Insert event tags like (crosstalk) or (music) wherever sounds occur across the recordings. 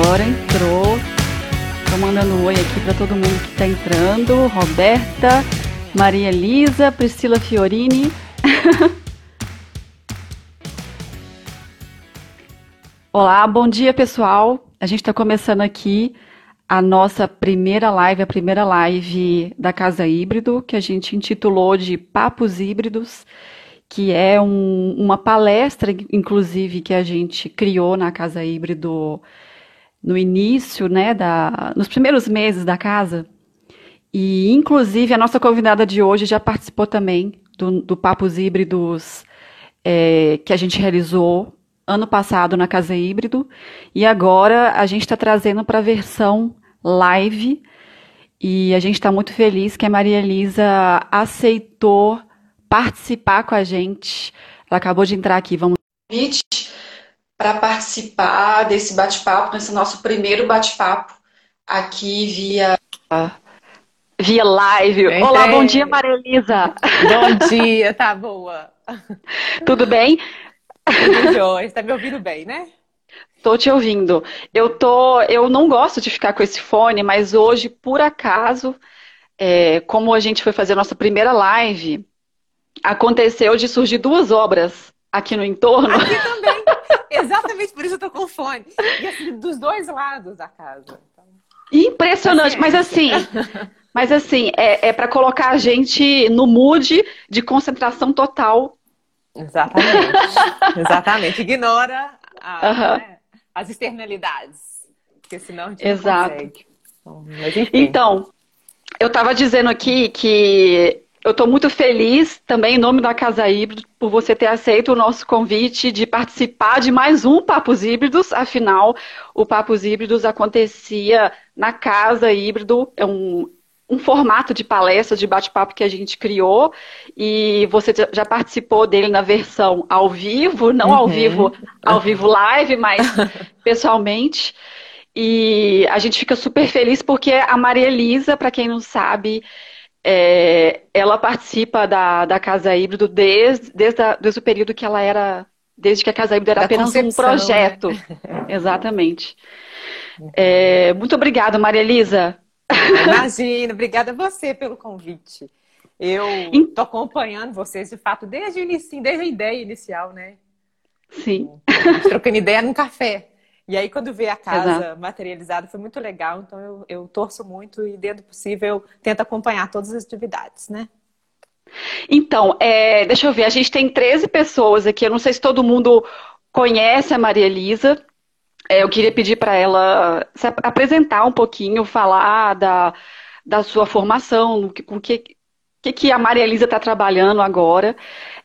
Agora entrou. Tô mandando um oi aqui para todo mundo que tá entrando. Roberta, Maria Elisa, Priscila Fiorini. (laughs) Olá, bom dia pessoal. A gente está começando aqui a nossa primeira live, a primeira live da Casa Híbrido, que a gente intitulou de Papos Híbridos, que é um, uma palestra, inclusive, que a gente criou na Casa Híbrido no início, né, da, nos primeiros meses da casa. E, inclusive, a nossa convidada de hoje já participou também do, do Papos Híbridos é, que a gente realizou ano passado na Casa Híbrido. E agora a gente está trazendo para a versão live. E a gente está muito feliz que a Maria Elisa aceitou participar com a gente. Ela acabou de entrar aqui. Vamos para participar desse bate-papo, nesse nosso primeiro bate-papo aqui via via live. Olá, bom dia, Maria Elisa. Bom dia, tá boa. (laughs) Tudo bem? Tudo jóia. Está me ouvindo bem, né? Tô te ouvindo. Eu tô, eu não gosto de ficar com esse fone, mas hoje, por acaso, é, como a gente foi fazer a nossa primeira live, aconteceu de surgir duas obras aqui no entorno. Aqui também. Exatamente por isso eu tô com fone. E assim, dos dois lados da casa. Então... Impressionante, mas assim, mas assim, é, é para colocar a gente no mood de concentração total. Exatamente. (laughs) Exatamente. Ignora a, né, as externalidades. Porque senão a gente Exato. não consegue. Então, então eu estava dizendo aqui que eu estou muito feliz também, em nome da Casa Híbrido, por você ter aceito o nosso convite de participar de mais um Papos Híbridos. Afinal, o Papos Híbridos acontecia na Casa Híbrido, é um, um formato de palestra, de bate-papo que a gente criou, e você já participou dele na versão ao vivo, não uhum. ao vivo, ao vivo live, mas (laughs) pessoalmente. E a gente fica super feliz porque a Maria Elisa, para quem não sabe, é, ela participa da, da Casa Híbrido desde, desde, a, desde o período que ela era. Desde que a Casa Híbrido era da apenas um projeto. Né? (laughs) Exatamente. É, muito obrigada, Maria Elisa. Imagina, obrigada a você pelo convite. Eu estou acompanhando vocês, de fato, desde o início, desde a ideia inicial, né? Sim. Trocando ideia num café. E aí, quando vê a casa Exato. materializada, foi muito legal. Então, eu, eu torço muito e, dentro do possível, tento acompanhar todas as atividades, né? Então, é, deixa eu ver, a gente tem 13 pessoas aqui. Eu não sei se todo mundo conhece a Maria Elisa. É, eu queria pedir para ela se apresentar um pouquinho, falar da, da sua formação, com o que, que, que a Maria Elisa está trabalhando agora.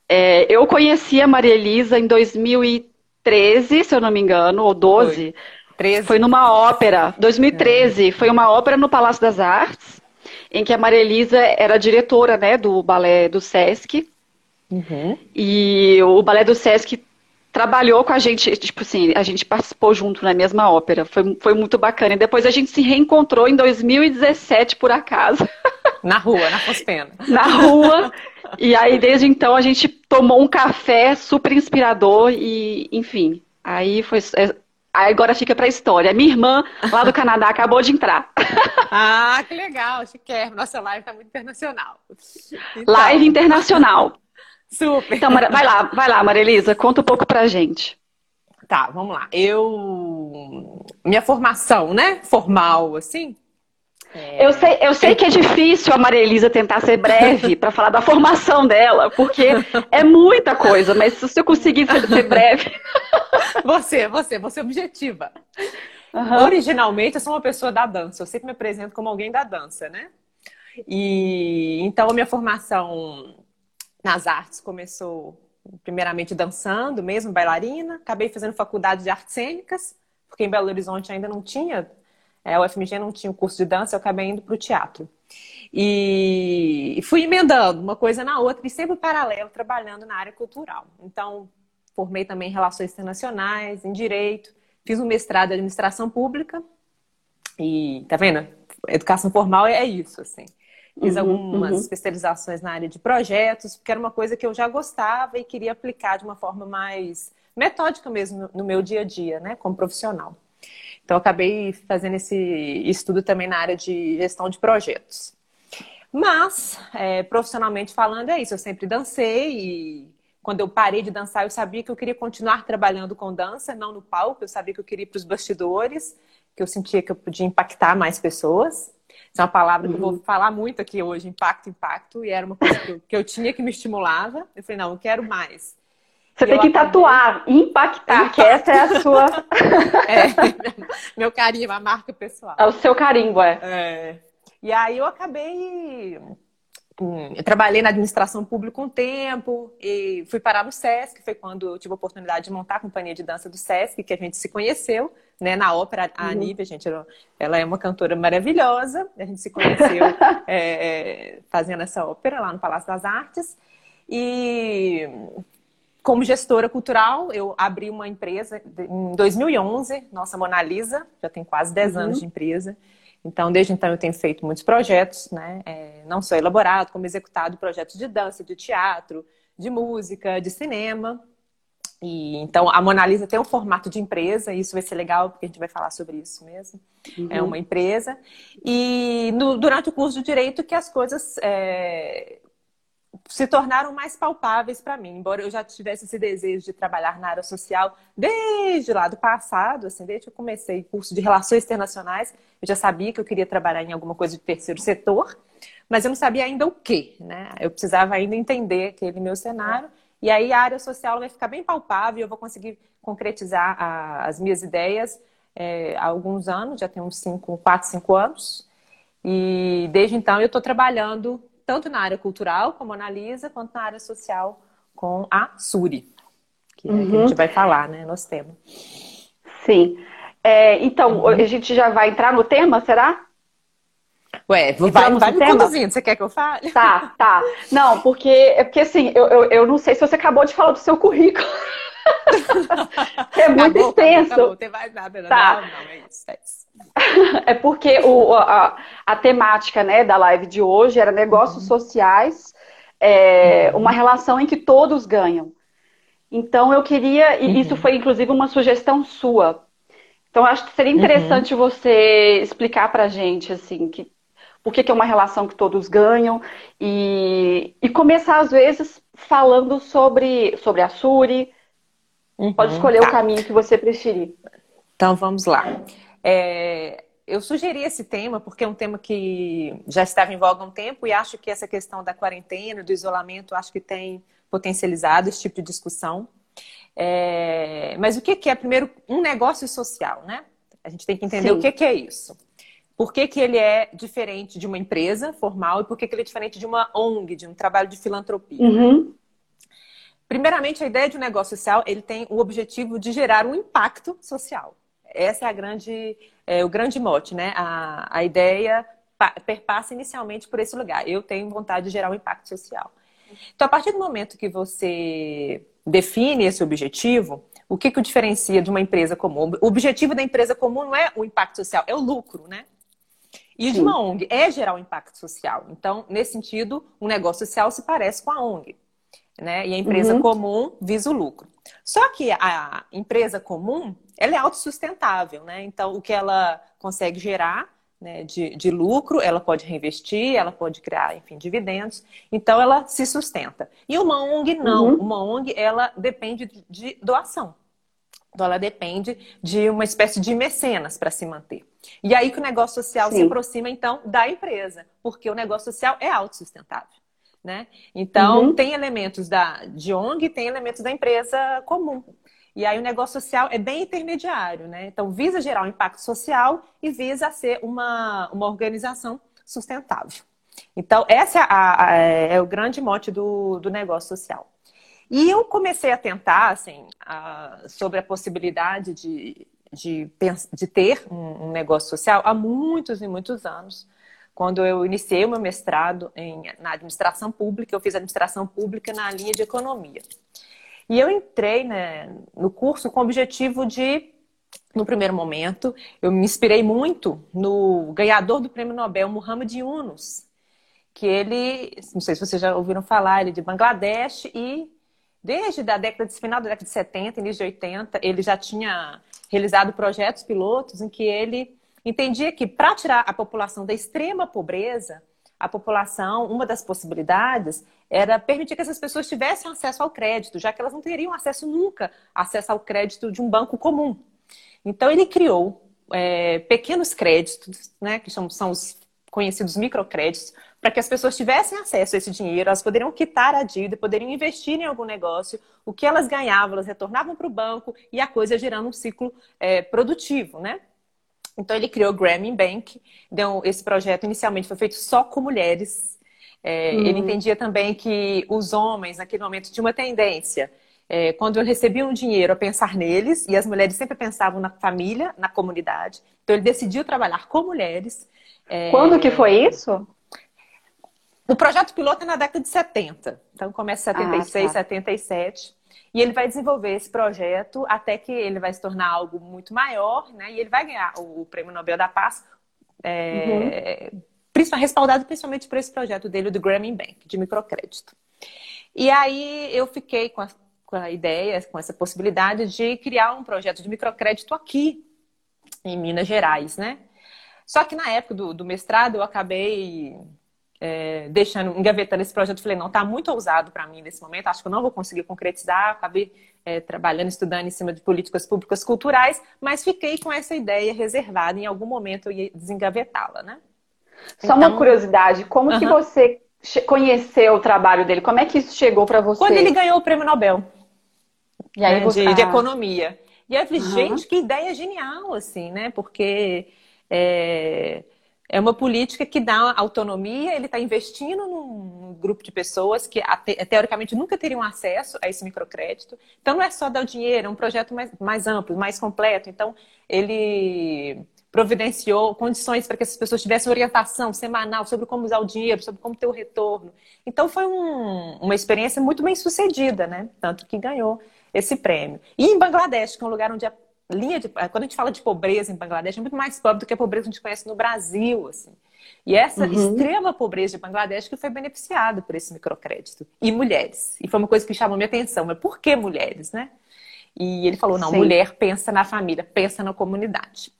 É, eu conheci a Maria Elisa em 2013. 13, se eu não me engano, ou 12. Foi, 13. foi numa ópera. 2013, é. foi uma ópera no Palácio das Artes, em que a Maria Elisa era diretora né, do balé do Sesc. Uhum. E o balé do Sesc trabalhou com a gente, tipo assim, a gente participou junto na mesma ópera. Foi, foi muito bacana. E depois a gente se reencontrou em 2017, por acaso. Na rua, na Fospena. (laughs) na rua. E aí, desde então, a gente tomou um café super inspirador e, enfim, aí foi. É, aí agora fica pra história. Minha irmã, lá do Canadá, acabou de entrar. (laughs) Ah, que legal, chiquérrimo. Nossa live tá muito internacional. Então... Live internacional. Super. Então, vai lá, vai lá, Marilisa, conta um pouco pra gente. Tá, vamos lá. Eu. Minha formação, né? Formal, assim, é... Eu sei, eu sei que é difícil a Maria Elisa tentar ser breve para falar da formação dela, porque é muita coisa, mas se eu conseguir ser, ser breve. (laughs) Você, você, você é objetiva. Uhum. Originalmente, eu sou uma pessoa da dança, eu sempre me apresento como alguém da dança, né? E então a minha formação nas artes começou primeiramente dançando, mesmo bailarina, acabei fazendo faculdade de artes cênicas, porque em Belo Horizonte ainda não tinha é, o FMG não tinha o curso de dança, eu acabei indo para o teatro. E fui emendando uma coisa na outra e sempre paralelo, trabalhando na área cultural. Então, formei também em Relações Internacionais, em Direito, fiz um mestrado em Administração Pública e, tá vendo? Educação formal é isso, assim. Fiz uhum, algumas uhum. especializações na área de projetos, porque era uma coisa que eu já gostava e queria aplicar de uma forma mais metódica mesmo no, no meu dia a dia, né, como profissional. Então, acabei fazendo esse estudo também na área de gestão de projetos. Mas, é, profissionalmente falando, é isso. Eu sempre dancei e quando eu parei de dançar, eu sabia que eu queria continuar trabalhando com dança, não no palco. Eu sabia que eu queria ir para os bastidores, que eu sentia que eu podia impactar mais pessoas. Essa é uma palavra que eu vou uhum. falar muito aqui hoje, impacto, impacto, e era uma coisa que eu, que eu tinha que me estimulava. Eu falei, não, eu quero mais. Você tem que tatuar, impactar, que essa é a sua. (laughs) é, (laughs) meu carinho, a marca pessoal. É o seu carimbo, é. é. E aí eu acabei. Hum, eu trabalhei na administração pública um tempo e fui parar no SESC, foi quando eu tive a oportunidade de montar a companhia de dança do SESC, que a gente se conheceu, né, na ópera. A uhum. Nívia, gente, ela é uma cantora maravilhosa, a gente se conheceu (laughs) é, fazendo essa ópera lá no Palácio das Artes. E como gestora cultural, eu abri uma empresa em 2011, nossa Mona Lisa, já tem quase 10 uhum. anos de empresa. Então, desde então, eu tenho feito muitos projetos, né? É, não só elaborado, como executado projetos de dança, de teatro, de música, de cinema. E, então, a Mona Lisa tem um formato de empresa, e isso vai ser legal, porque a gente vai falar sobre isso mesmo. Uhum. É uma empresa. E no, durante o curso de Direito que as coisas é, se tornaram mais palpáveis para mim, embora eu já tivesse esse desejo de trabalhar na área social desde lá do passado, assim, desde que eu comecei curso de Relações Internacionais, eu já sabia que eu queria trabalhar em alguma coisa de terceiro setor, mas eu não sabia ainda o que, né? Eu precisava ainda entender aquele meu cenário, e aí a área social vai ficar bem palpável, eu vou conseguir concretizar a, as minhas ideias é, há alguns anos, já tem uns 5, 4, 5 anos, e desde então eu estou trabalhando tanto na área cultural, como a Analisa, quanto na área social, com a Suri, que, uhum. que a gente vai falar, né, nosso tema. Sim. É, então, uhum. a gente já vai entrar no tema, será? Ué, vai, vai me tema? conduzindo, você quer que eu fale? Tá, tá. Não, porque, é porque assim, eu, eu, eu não sei se você acabou de falar do seu currículo. (laughs) é muito acabou, extenso. Acabou, não tem mais nada. Tá. Não, não, é isso, é isso. (laughs) É porque o, a, a, temática né, da live de hoje era negócios uhum. sociais, é, uhum. uma relação em que todos ganham. Então eu queria, e uhum. isso foi inclusive uma sugestão sua. Então acho que seria interessante uhum. você explicar pra gente assim que por que, que, é uma relação que todos ganham e, e começar às vezes falando sobre, sobre a Suri. Pode uhum. escolher tá. o caminho que você preferir. Então vamos lá. É, eu sugeri esse tema porque é um tema que já estava em voga há um tempo e acho que essa questão da quarentena, do isolamento, acho que tem potencializado esse tipo de discussão. É, mas o que, que é, primeiro, um negócio social, né? A gente tem que entender Sim. o que, que é isso. Por que, que ele é diferente de uma empresa formal e por que, que ele é diferente de uma ONG, de um trabalho de filantropia? Uhum. Primeiramente, a ideia de um negócio social, ele tem o objetivo de gerar um impacto social. Essa é a grande, é, o grande mote, né? A, a ideia perpassa inicialmente por esse lugar. Eu tenho vontade de gerar um impacto social. Então, a partir do momento que você define esse objetivo, o que, que o diferencia de uma empresa comum? O objetivo da empresa comum não é o impacto social, é o lucro, né? E de uma ONG é gerar um impacto social. Então, nesse sentido, um negócio social se parece com a ONG. Né? E a empresa uhum. comum visa o lucro. Só que a empresa comum, ela é autossustentável, né? Então, o que ela consegue gerar né, de, de, lucro, ela pode reinvestir, ela pode criar, enfim, dividendos. Então, ela se sustenta. E uma ONG, não. Uhum. Uma ONG, ela depende de doação. Então, ela depende de uma espécie de mecenas para se manter. E aí que o negócio social Sim. se aproxima, então, da empresa, porque o negócio social é autossustentável. Né? Então, uhum. tem elementos da, de ONG, tem elementos da empresa comum. E aí o negócio social é bem intermediário, né? Então, visa gerar um impacto social e visa ser uma, uma organização sustentável. Então, esse é, a, a, é o grande mote do, do negócio social. E eu comecei a tentar, assim, a, sobre a possibilidade de, de, de ter um, um, negócio social há muitos e muitos anos. Quando eu iniciei o meu mestrado em, na administração pública, eu fiz administração pública na linha de economia. E eu entrei né, no curso com o objetivo de, no primeiro momento, eu me inspirei muito no ganhador do prêmio Nobel, Muhammad Yunus, que ele, não sei se vocês já ouviram falar, ele é de Bangladesh e desde a década de final da década de 70, início de 80, ele já tinha realizado projetos pilotos em que ele entendia que para tirar a população da extrema pobreza, a população, uma das possibilidades era permitir que essas pessoas tivessem acesso ao crédito, já que elas não teriam acesso nunca acesso ao crédito de um banco comum. Então ele criou é, pequenos créditos, né, que são, são os conhecidos microcréditos, para que as pessoas tivessem acesso a esse dinheiro, elas poderiam quitar a dívida, poderiam investir em algum negócio, o que elas ganhavam, elas retornavam para o banco e a coisa gerando um ciclo é, produtivo, né? Então ele criou o Grameen Bank. Então, esse projeto inicialmente foi feito só com mulheres. É, uhum. Ele entendia também que os homens, naquele momento, tinham uma tendência. É, quando recebiam um dinheiro, a pensar neles, e as mulheres sempre pensavam na família, na comunidade. Então ele decidiu trabalhar com mulheres. É... Quando que foi isso? O projeto piloto é na década de 70. Então começa em 76, ah, tá. 77. E ele vai desenvolver esse projeto até que ele vai se tornar algo muito maior, né? E ele vai ganhar o Prêmio Nobel da Paz, é, uhum. respaldado principalmente por esse projeto dele, do Grameen Bank, de microcrédito. E aí eu fiquei com a, com a ideia, com essa possibilidade de criar um projeto de microcrédito aqui, em Minas Gerais, né? Só que na época do, do mestrado eu acabei é, deixando, engavetando esse projeto, falei, não, tá muito ousado para mim nesse momento, acho que eu não vou conseguir concretizar, acabei é, trabalhando, estudando em cima de políticas públicas culturais, mas fiquei com essa ideia reservada, em algum momento eu ia desengavetá-la, né? Só então, uma curiosidade, como uh -huh. que você conheceu o trabalho dele? Como é que isso chegou para você? Quando ele ganhou o prêmio Nobel. E aí né, você... de, de, economia. E aí eu falei, uh -huh. gente, que ideia genial, assim, né? Porque é, é uma política que dá autonomia, ele está investindo num grupo de pessoas que teoricamente nunca teriam acesso a esse microcrédito. Então não é só dar o dinheiro, é um projeto mais, mais amplo, mais completo. Então ele providenciou condições para que essas pessoas tivessem orientação semanal sobre como usar o dinheiro, sobre como ter o retorno. Então foi um, uma experiência muito bem sucedida, né? Tanto que ganhou esse prêmio. E em Bangladesh, que é um lugar onde a linha de. Quando a gente fala de pobreza em Bangladesh, é muito mais pobre do que a pobreza que a gente conhece no Brasil. Assim. E essa uhum. extrema pobreza de Bangladesh que foi beneficiada por esse microcrédito. E mulheres. E foi uma coisa que chamou minha atenção. Mas por que mulheres, né? E ele falou: não, Sim. mulher pensa na família, pensa na comunidade.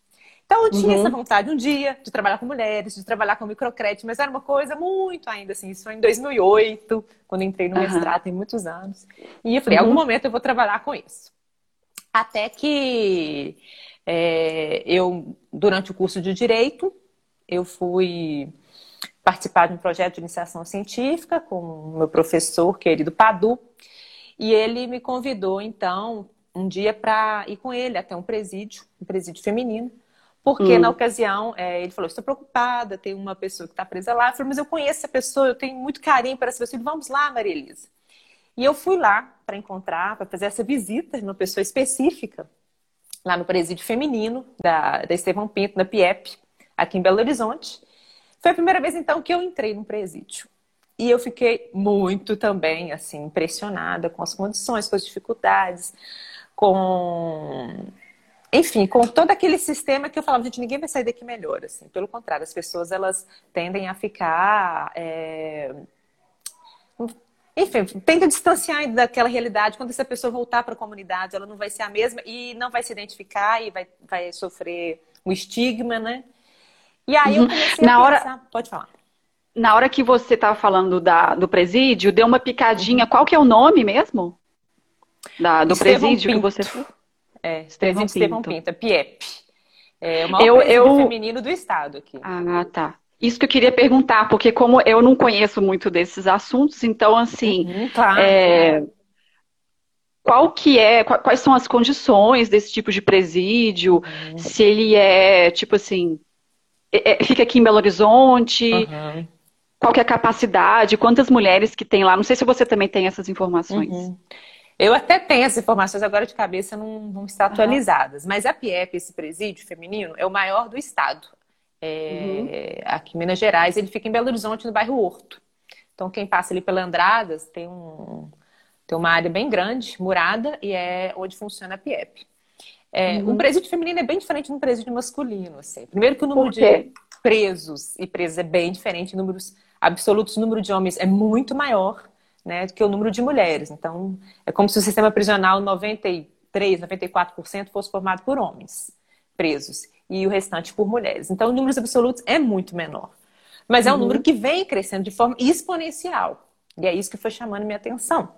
Então eu tinha uhum. essa vontade um dia de trabalhar com mulheres, de trabalhar com microcrédito, mas era uma coisa muito ainda assim. Isso foi em 2008, quando entrei no uhum. mestrado, tem muitos anos. E eu falei: em algum uhum. momento eu vou trabalhar com isso. Até que é, eu, durante o curso de Direito, eu fui participar de um projeto de iniciação científica com o meu professor querido Padu, e ele me convidou, então, um dia para ir com ele até um presídio, um presídio feminino, porque hum. na ocasião é, ele falou: Estou preocupada, tem uma pessoa que está presa lá. Eu falei: Mas eu conheço essa pessoa, eu tenho muito carinho para essa pessoa. Ele, Vamos lá, Maria Elisa. E eu fui lá para encontrar, para fazer essa visita de uma pessoa específica, lá no presídio feminino da, da Estevão Pinto, na PIEP, aqui em Belo Horizonte. Foi a primeira vez, então, que eu entrei no presídio. E eu fiquei muito também, assim, impressionada com as condições, com as dificuldades, com... Enfim, com todo aquele sistema que eu falava, gente, ninguém vai sair daqui melhor, assim. Pelo contrário, as pessoas, elas tendem a ficar... É enfim, tenta distanciar daquela realidade. Quando essa pessoa voltar para a comunidade, ela não vai ser a mesma e não vai se identificar e vai, vai sofrer um estigma, né? E aí eu uhum. comecei Na a hora... pensar... Pode falar. Na hora que você estava falando da, do presídio, deu uma picadinha. Qual que é o nome mesmo? Da, do Estevão presídio Pinto. que você foi? É, Estevão Pinto. Estevão Pinto, é PIEP. É o maior eu, presídio eu... feminino do estado aqui. Ah, tá. Isso que eu queria perguntar, porque como eu não conheço muito desses assuntos, então assim, uhum, tá. é, qual que é, quais são as condições desse tipo de presídio? Uhum. Se ele é tipo assim, é, é, fica aqui em Belo Horizonte? Uhum. Qual que é a capacidade? Quantas mulheres que tem lá? Não sei se você também tem essas informações. Uhum. Eu até tenho essas informações agora de cabeça, não, não estão atualizadas. Mas a PIEP, esse presídio feminino, é o maior do estado é, uhum. aqui em Minas Gerais, ele fica em Belo Horizonte, no bairro Horto. Então, quem passa ali pela Andradas tem, um, tem uma área bem grande, murada, e é onde funciona a PIEP. É, uhum. O presídio feminino é bem diferente do presídio masculino. Assim. Primeiro que o número de presos e presas é bem diferente, números absolutos, o número de homens é muito maior né, do que o número de mulheres. Então, é como se o sistema prisional 90 94% fosse formado por homens presos e o restante por mulheres. Então, em números absolutos é muito menor. Mas é um uhum. número que vem crescendo de forma exponencial. E é isso que foi chamando minha atenção.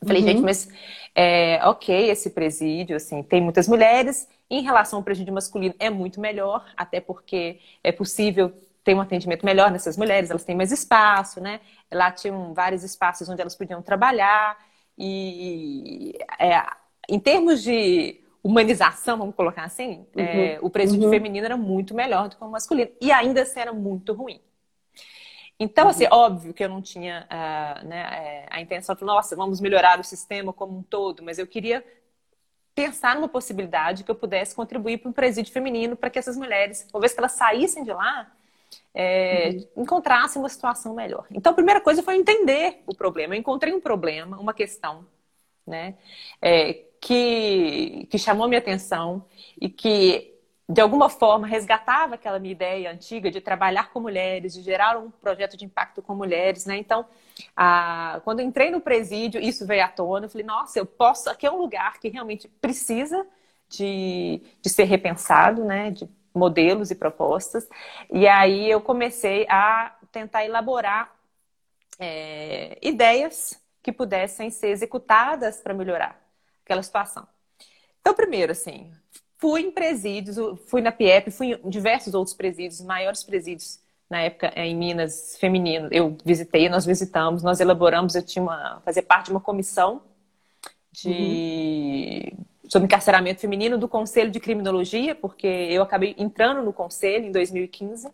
Eu falei, uhum. gente, mas é, ok, esse presídio, assim, tem muitas mulheres. Em relação ao presídio masculino, é muito melhor, até porque é possível ter um atendimento melhor nessas mulheres, elas têm mais espaço, né? Lá tinham vários espaços onde elas podiam trabalhar. E é, em termos de humanização, vamos colocar assim, uhum. é, o presídio uhum. feminino era muito melhor do que o masculino. E ainda assim era muito ruim. Então, assim, uhum. óbvio que eu não tinha uh, né, é, a intenção de, nossa, vamos melhorar o sistema como um todo, mas eu queria pensar numa possibilidade que eu pudesse contribuir para um presídio feminino para que essas mulheres, uma vez que elas saíssem de lá, é, uhum. encontrassem uma situação melhor. Então, a primeira coisa foi entender o problema. Eu encontrei um problema, uma questão, né, é, que, que chamou minha atenção e que de alguma forma resgatava aquela minha ideia antiga de trabalhar com mulheres, de gerar um projeto de impacto com mulheres, né? Então, a, quando entrei no presídio, isso veio à tona, eu falei, nossa, eu posso, aqui é um lugar que realmente precisa de, de ser repensado, né? De modelos e propostas. E aí eu comecei a tentar elaborar é, ideias que pudessem ser executadas para melhorar aquela situação. Então, primeiro, assim, fui em presídios, fui na PIEP, fui em diversos outros presídios, maiores presídios na época é, em Minas, feminino. Eu visitei, nós visitamos, nós elaboramos, eu tinha uma, fazer parte de uma comissão de uhum. sobre encarceramento feminino do Conselho de Criminologia, porque eu acabei entrando no conselho em 2015.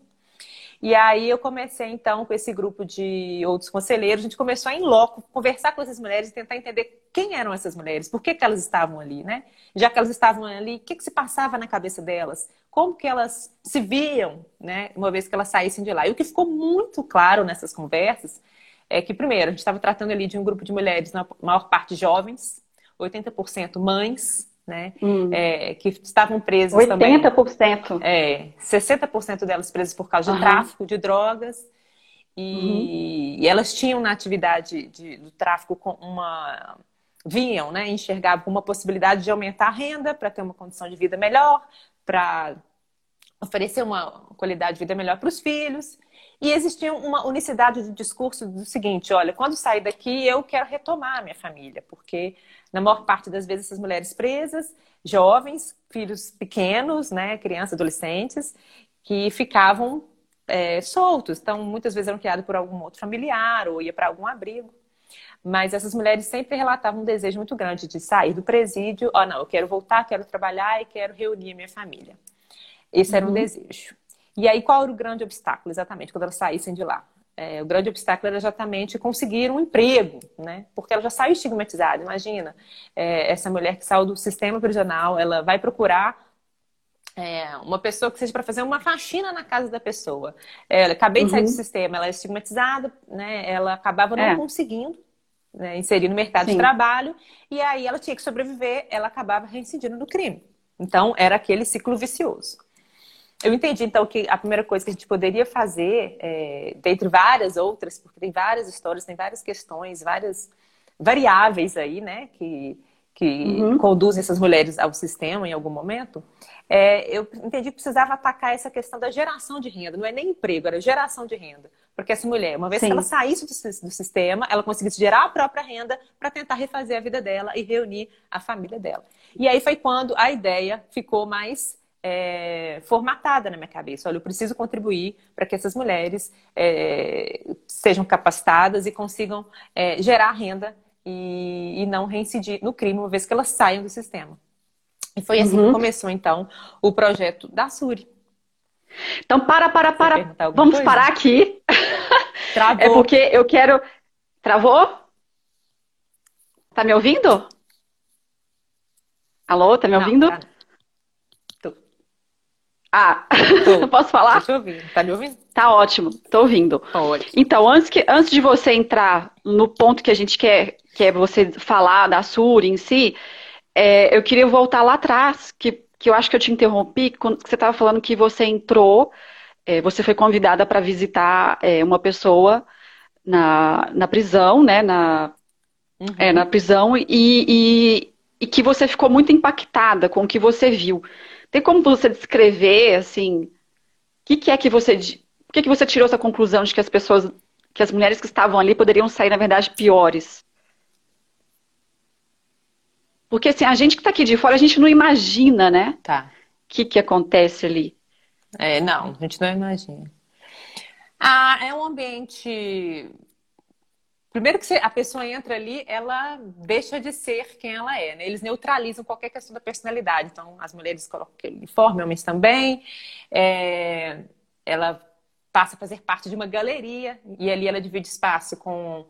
E aí eu comecei então com esse grupo de outros conselheiros, a gente começou a em loco conversar com essas mulheres e tentar entender quem eram essas mulheres, por que, que elas estavam ali, né? Já que elas estavam ali, o que, que se passava na cabeça delas? Como que elas se viam, né? Uma vez que elas saíssem de lá. E o que ficou muito claro nessas conversas é que, primeiro, a gente estava tratando ali de um grupo de mulheres, na maior parte jovens, 80% mães, né? Hum. É, que estavam presas 80%. também. 80%. É, 60% delas presas por causa uhum. de tráfico de drogas. E, uhum. e elas tinham na atividade de, do tráfico uma vinham, né, enxergavam uma possibilidade de aumentar a renda para ter uma condição de vida melhor, para oferecer uma qualidade de vida melhor para os filhos. E existia uma unicidade de discurso do seguinte: olha, quando sair daqui, eu quero retomar a minha família, porque na maior parte das vezes essas mulheres presas, jovens, filhos pequenos, né, crianças, adolescentes, que ficavam é, soltos, então muitas vezes eram criados por algum outro familiar ou ia para algum abrigo. Mas essas mulheres sempre relatavam um desejo muito grande de sair do presídio. Oh, não, eu quero voltar, quero trabalhar e quero reunir a minha família. Esse era um uhum. desejo. E aí, qual era o grande obstáculo, exatamente, quando elas saíssem de lá? É, o grande obstáculo era exatamente conseguir um emprego, né? Porque ela já saiu estigmatizada. Imagina, é, essa mulher que saiu do sistema prisional, ela vai procurar é, uma pessoa que seja para fazer uma faxina na casa da pessoa. É, ela acabei de sair do uhum. sistema, ela é estigmatizada, né? Ela acabava não é. conseguindo né, inserir no mercado Sim. de trabalho e aí ela tinha que sobreviver, ela acabava reincidindo no crime. Então era aquele ciclo vicioso. Eu entendi, então, que a primeira coisa que a gente poderia fazer, é, dentre várias outras, porque tem várias histórias, tem várias questões, várias variáveis aí, né, que, que uhum. conduzem essas mulheres ao sistema em algum momento, é, eu entendi que precisava atacar essa questão da geração de renda. Não é nem emprego, era geração de renda. Porque essa mulher, uma vez Sim. que ela saísse do, do sistema, ela conseguisse gerar a própria renda para tentar refazer a vida dela e reunir a família dela. E aí foi quando a ideia ficou mais é, formatada na minha cabeça. Olha, eu preciso contribuir para que essas mulheres é, sejam capacitadas e consigam é, gerar renda e, e, não reincidir no crime, uma vez que elas saiam do sistema. E foi assim uhum. que começou, então, o projeto da Suri. Então, para, para, para. Vamos coisa? parar aqui. (laughs) Travou. É porque eu quero. Travou? Tá me ouvindo? Alô, tá me não, ouvindo? Tá. Ah, (laughs) posso falar? Tô ouvindo. Tá me ouvindo? Tá ótimo, tô ouvindo. Ótimo. Então, antes, que, antes de você entrar no ponto que a gente quer, que é você falar da SUR em si, é, eu queria voltar lá atrás, que, que eu acho que eu te interrompi, quando você estava falando que você entrou, é, você foi convidada para visitar é, uma pessoa na, na prisão, né? Na, uhum. é, na prisão, e, e e que você ficou muito impactada com o que você viu. Tem como você descrever, assim, o que, que, é que você. Por que, que você tirou essa conclusão de que as pessoas, que as mulheres que estavam ali poderiam sair, na verdade, piores? Porque assim, a gente que está aqui de fora, a gente não imagina, né? Tá. O que, que acontece ali. É, não, a gente não imagina. Ah, é um ambiente Primeiro que a pessoa entra ali, ela deixa de ser quem ela é, né? Eles neutralizam qualquer questão da personalidade. Então, as mulheres colocam aquele uniforme, homens também. É... Ela passa a fazer parte de uma galeria e ali ela divide espaço com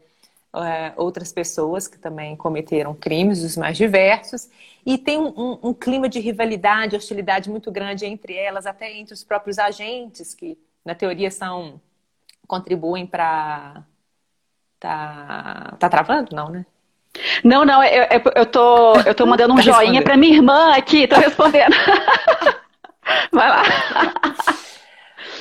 é, outras pessoas que também cometeram crimes dos mais diversos e tem um, um, um clima de rivalidade, hostilidade muito grande entre elas, até entre os próprios agentes que, na teoria, são contribuem para Tá, tá travando? Não, né? Não, não, eu, eu, eu, tô, eu tô (laughs) mandando um tá joinha para minha irmã aqui, tô respondendo. (laughs) Vai lá.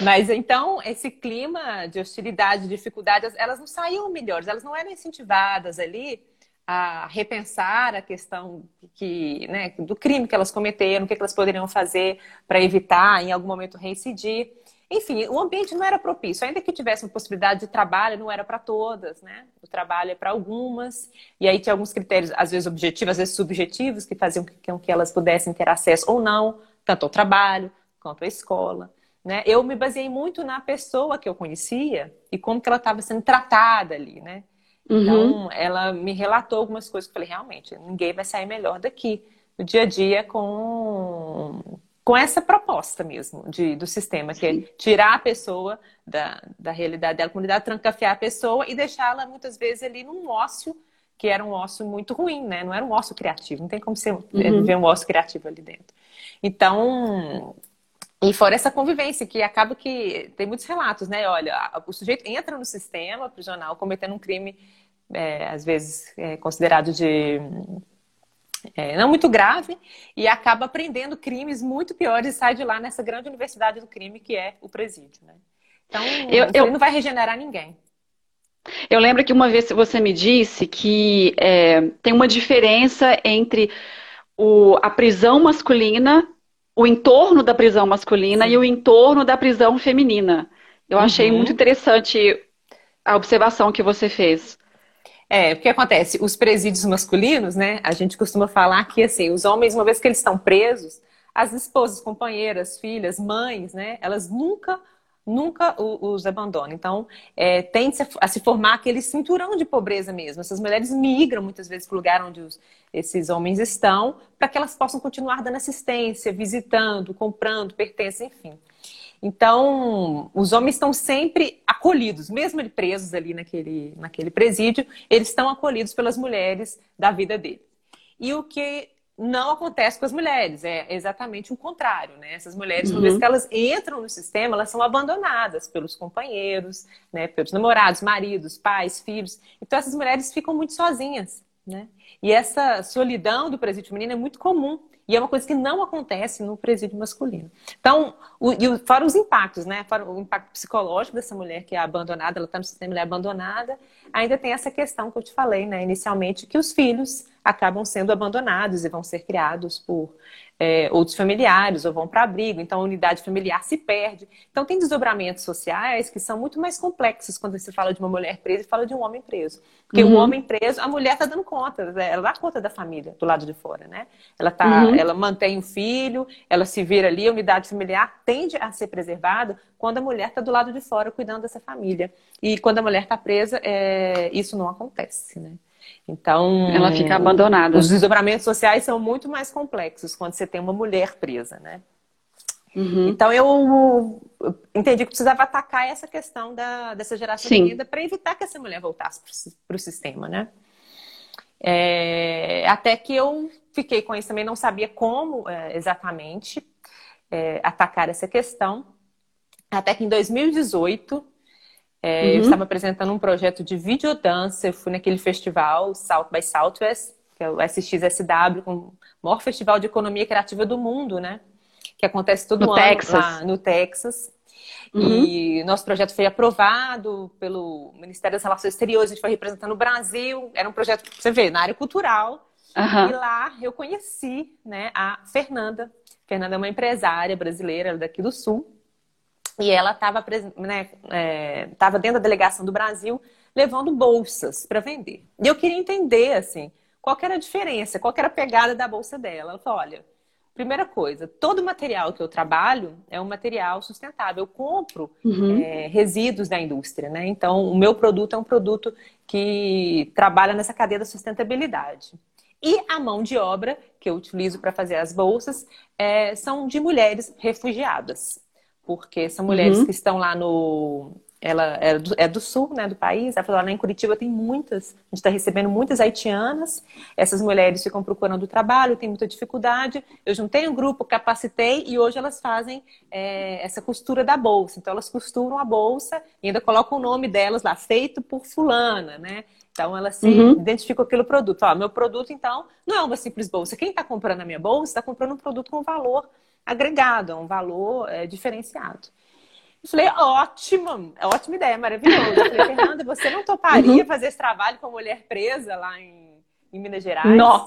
Mas então, esse clima de hostilidade, de dificuldades, elas não saíam melhores, elas não eram incentivadas ali a repensar a questão que, né, do crime que elas cometeram, o que elas poderiam fazer para evitar em algum momento reincidir. Enfim, o ambiente não era propício. Ainda que tivesse uma possibilidade de trabalho, não era para todas, né? O trabalho é para algumas. E aí tinha alguns critérios, às vezes objetivos, às vezes subjetivos, que faziam com que elas pudessem ter acesso ou não, tanto ao trabalho quanto à escola. Né? Eu me baseei muito na pessoa que eu conhecia e como que ela estava sendo tratada ali, né? Então, uhum. ela me relatou algumas coisas que eu falei, realmente, ninguém vai sair melhor daqui no dia a dia com com essa proposta mesmo de, do sistema, que é tirar a pessoa da, da realidade da comunidade, trancafiar a pessoa e deixá-la muitas vezes ali num ócio, que era um ócio muito ruim, né? Não era um ócio criativo, não tem como ser, é, uhum. ver um ócio criativo ali dentro. Então, e fora essa convivência, que acaba que tem muitos relatos, né? Olha, o sujeito entra no sistema prisional cometendo um crime, é, às vezes é, considerado de é, não muito grave e acaba aprendendo crimes muito piores e sai de lá nessa grande universidade do crime que é o presídio. Né? Então, eu, eu... não vai regenerar ninguém. Eu lembro que uma vez você me disse que é, tem uma diferença entre o, a prisão masculina, o entorno da prisão masculina Sim. e o entorno da prisão feminina. Eu uhum. achei muito interessante a observação que você fez. É, o que acontece? Os presídios masculinos, né? A gente costuma falar que, assim, os homens, uma vez que eles estão presos, as esposas, companheiras, filhas, mães, né? Elas nunca, nunca os abandonam. Então, é, tende a se formar aquele cinturão de pobreza mesmo. Essas mulheres migram muitas vezes para o lugar onde os, esses homens estão, para que elas possam continuar dando assistência, visitando, comprando pertences, enfim. Então, os homens estão sempre acolhidos, mesmo eles presos ali naquele, naquele presídio, eles estão acolhidos pelas mulheres da vida deles. E o que não acontece com as mulheres, é exatamente o contrário, né? Essas mulheres, uma vez uhum. que elas entram no sistema, elas são abandonadas pelos companheiros, né? pelos namorados, maridos, pais, filhos. Então, essas mulheres ficam muito sozinhas, né? E essa solidão do presídio feminino é muito comum. E é uma coisa que não acontece no presídio masculino. Então, o, e fora os impactos, né? Fora o impacto psicológico dessa mulher que é abandonada, ela está no sistema, ela é abandonada, ainda tem essa questão que eu te falei, né, inicialmente, que os filhos acabam sendo abandonados e vão ser criados por é, outros familiares ou vão para abrigo, então a unidade familiar se perde. Então tem desdobramentos sociais que são muito mais complexos quando se fala de uma mulher presa e fala de um homem preso. Porque uhum. o homem preso, a mulher está dando conta, né? ela dá conta da família do lado de fora, né? Ela, tá, uhum. ela mantém o filho, ela se vira ali, a unidade familiar tende a ser preservada quando a mulher está do lado de fora cuidando dessa família. E quando a mulher está presa, é, isso não acontece, né? Então. Ela fica abandonada. Os desdobramentos sociais são muito mais complexos quando você tem uma mulher presa, né? Uhum. Então eu entendi que precisava atacar essa questão da, dessa geração Sim. de renda para evitar que essa mulher voltasse para o sistema, né? É, até que eu fiquei com isso também, não sabia como é, exatamente é, atacar essa questão. Até que em 2018 é, uhum. Eu estava apresentando um projeto de videodança, eu fui naquele festival, South by Southwest, que é o SXSW, o maior festival de economia criativa do mundo, né? Que acontece todo no ano Texas. lá no Texas. Uhum. E nosso projeto foi aprovado pelo Ministério das Relações Exteriores, a gente foi representando o Brasil. Era um projeto, você vê, na área cultural. Uhum. E lá eu conheci né, a Fernanda. Fernanda é uma empresária brasileira daqui do Sul. E ela estava né, é, dentro da delegação do Brasil levando bolsas para vender. E eu queria entender, assim, qual era a diferença, qual era a pegada da bolsa dela. Ela falou, olha, primeira coisa, todo material que eu trabalho é um material sustentável. Eu compro uhum. é, resíduos da indústria, né? Então, o meu produto é um produto que trabalha nessa cadeia da sustentabilidade. E a mão de obra que eu utilizo para fazer as bolsas é, são de mulheres refugiadas porque são mulheres uhum. que estão lá no. Ela é do, é do, sul, né, do país. Ela falou, lá em Curitiba tem muitas, a gente está recebendo muitas haitianas. Essas mulheres ficam procurando trabalho, tem muita dificuldade. Eu juntei um grupo, capacitei e hoje elas fazem é, essa costura da bolsa. Então elas costuram a bolsa e ainda colocam o nome delas lá, feito por fulana, né? Então elas se uhum. identificam com aquele produto. Ó, meu produto, então, não é uma simples bolsa. Quem está comprando a minha bolsa está comprando um produto com valor agregado, é um valor é, diferenciado. Eu falei, ótimo, ótima ideia, maravilhoso. Eu falei, Fernanda, você não toparia uhum. fazer esse trabalho com mulher presa lá em, em Minas Gerais? Não.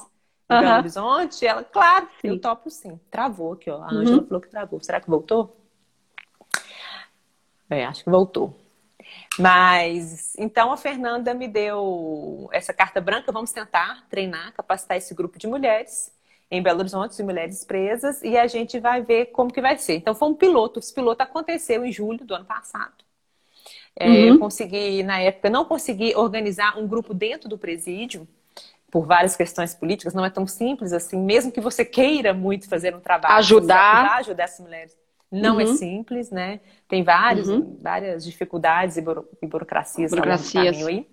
Em Belo uhum. Horizonte? Ela, claro, sim. eu topo sim. Travou aqui, ó. A Ângela uhum. falou que travou. Será que voltou? É, acho que voltou. Mas então a Fernanda me deu essa carta branca. Vamos tentar treinar, capacitar esse grupo de mulheres em Belo Horizonte de mulheres presas e a gente vai ver como que vai ser. Então foi um piloto, esse piloto aconteceu em julho do ano passado. É, uhum. Eu consegui, na época, não consegui organizar um grupo dentro do presídio, por várias questões políticas, não é tão simples assim, mesmo que você queira muito fazer um trabalho. Ajudar. Ajudar, ajudar essas mulheres. Não é uhum. é simples, né? Tem vários, uhum. várias dificuldades e, buro, e burocracias, burocracias. no caminho aí.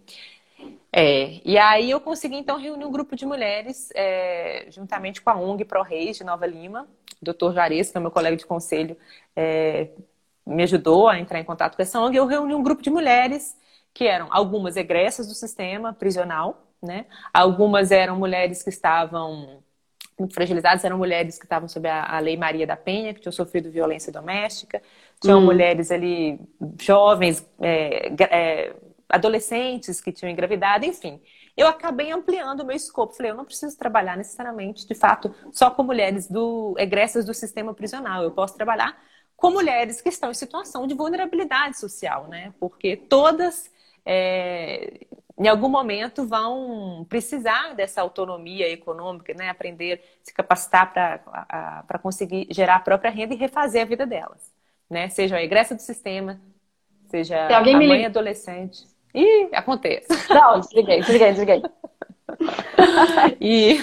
É, e aí eu consegui então reunir um grupo de mulheres, é, juntamente com a ONG Pro Reis de Nova Lima, o doutor Juarez, que é meu colega de conselho, é, me ajudou a entrar em contato com essa ONG. Eu reuni um grupo de mulheres que eram algumas egressas do sistema prisional, né? Algumas eram mulheres que estavam fragilizadas, eram mulheres que estavam sob a, a Lei Maria da Penha, que tinham sofrido violência doméstica, tinham hum. mulheres ali jovens, é, é, adolescentes que tinham engravidado, enfim. Eu acabei ampliando o meu escopo. Falei, eu não preciso trabalhar necessariamente, de fato, só com mulheres do egressas do sistema prisional. Eu posso trabalhar com mulheres que estão em situação de vulnerabilidade social, né? Porque todas, é, em algum momento, vão precisar dessa autonomia econômica, né? Aprender, se capacitar para conseguir gerar a própria renda e refazer a vida delas, né? Seja a egressa do sistema, seja a mãe adolescente. Ih, acontece. (laughs) Não, desliguei, desliguei, desliguei. (laughs) e...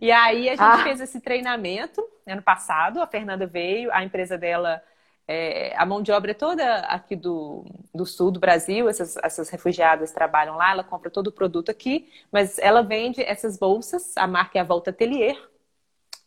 e aí a gente ah. fez esse treinamento ano passado, a Fernanda veio, a empresa dela, é, a mão de obra é toda aqui do, do sul do Brasil, essas, essas refugiadas trabalham lá, ela compra todo o produto aqui, mas ela vende essas bolsas, a marca é a Volta Atelier,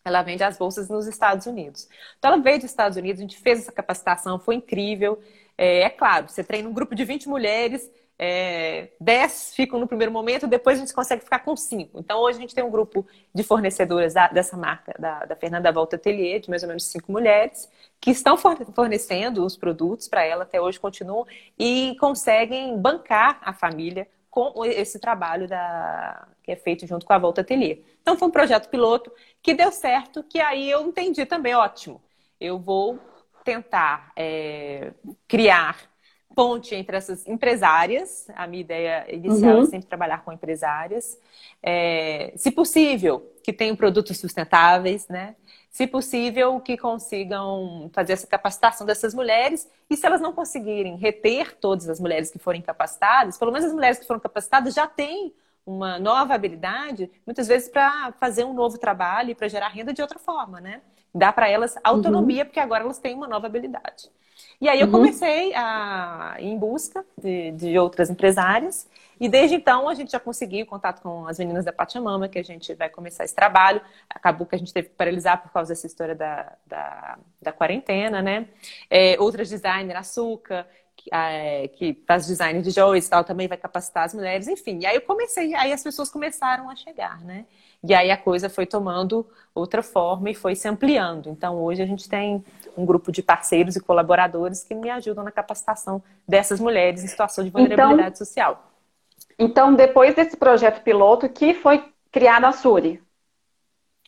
ela vende as bolsas nos Estados Unidos. Então ela veio dos Estados Unidos, a gente fez essa capacitação, foi incrível. É, é claro, você treina um grupo de 20 mulheres, é, 10 ficam no primeiro momento, depois a gente consegue ficar com 5. Então, hoje a gente tem um grupo de fornecedoras da, dessa marca, da, da, Fernanda Volta Atelier, de mais ou menos 5 mulheres, que estão fornecendo os produtos para ela, até hoje continuam, e conseguem bancar a família com esse trabalho da, que é feito junto com a Volta Atelier. Então, foi um projeto piloto que deu certo, que aí eu entendi também, ótimo. Eu vou tentar é, criar ponte entre essas empresárias. A minha ideia inicial é uhum. é sempre trabalhar com empresárias. É, se possível, que tenham produtos sustentáveis, né? Se possível, que consigam fazer essa capacitação dessas mulheres. E se elas não conseguirem reter todas as mulheres que forem capacitadas, pelo menos as mulheres que foram capacitadas já têm uma nova habilidade, muitas vezes para fazer um novo trabalho e para gerar renda de outra forma, né? Dá para elas autonomia, uhum. porque agora elas têm uma nova habilidade. E aí eu uhum. comecei a ir em busca de, de, outras empresárias. E desde então a gente já conseguiu contato com as meninas da Pachamama, que a gente vai começar esse trabalho. Acabou que a gente teve que paralisar por causa dessa história da, da, da quarentena, né? É, outras designer, Açúcar, que, é, que faz design de joias e tal, também vai capacitar as mulheres, enfim. E aí eu comecei, aí as pessoas começaram a chegar, né? E aí a coisa foi tomando outra forma e foi se ampliando. Então hoje a gente tem um grupo de parceiros e colaboradores que me ajudam na capacitação dessas mulheres em situação de vulnerabilidade então, social. Então, depois desse projeto piloto, que foi criada a Suri.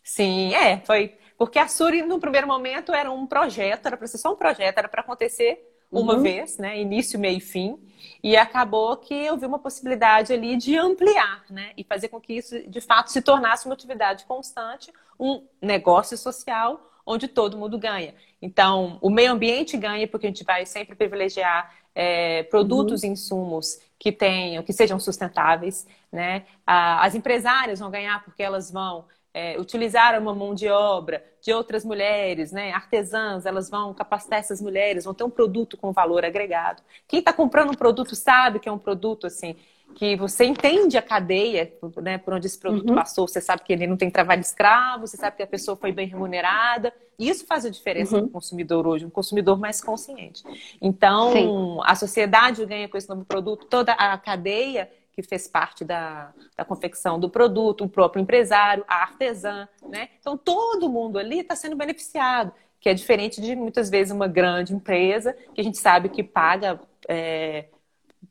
Sim, é, foi. Porque a Suri, no primeiro momento, era um projeto, era para ser só um projeto, era para acontecer uma uhum. vez, né? Início, meio e fim. E acabou que eu vi uma possibilidade ali de ampliar, né? E fazer com que isso, de fato, se tornasse uma atividade constante, um negócio social onde todo mundo ganha. Então, o meio ambiente ganha porque a gente vai sempre privilegiar é, produtos e uhum. insumos que tenham, que sejam sustentáveis, né? As empresárias vão ganhar porque elas vão é, utilizar uma mão de obra de outras mulheres, né, artesãs, elas vão capacitar essas mulheres, vão ter um produto com valor agregado. Quem está comprando um produto sabe que é um produto assim que você entende a cadeia, né, por onde esse produto uhum. passou, você sabe que ele não tem trabalho escravo, você sabe que a pessoa foi bem remunerada. E isso faz a diferença uhum. no consumidor hoje, um consumidor mais consciente. Então, Sim. a sociedade ganha com esse novo produto, toda a cadeia que fez parte da, da confecção do produto, o próprio empresário, a artesã, né? Então todo mundo ali está sendo beneficiado, que é diferente de muitas vezes uma grande empresa que a gente sabe que paga é,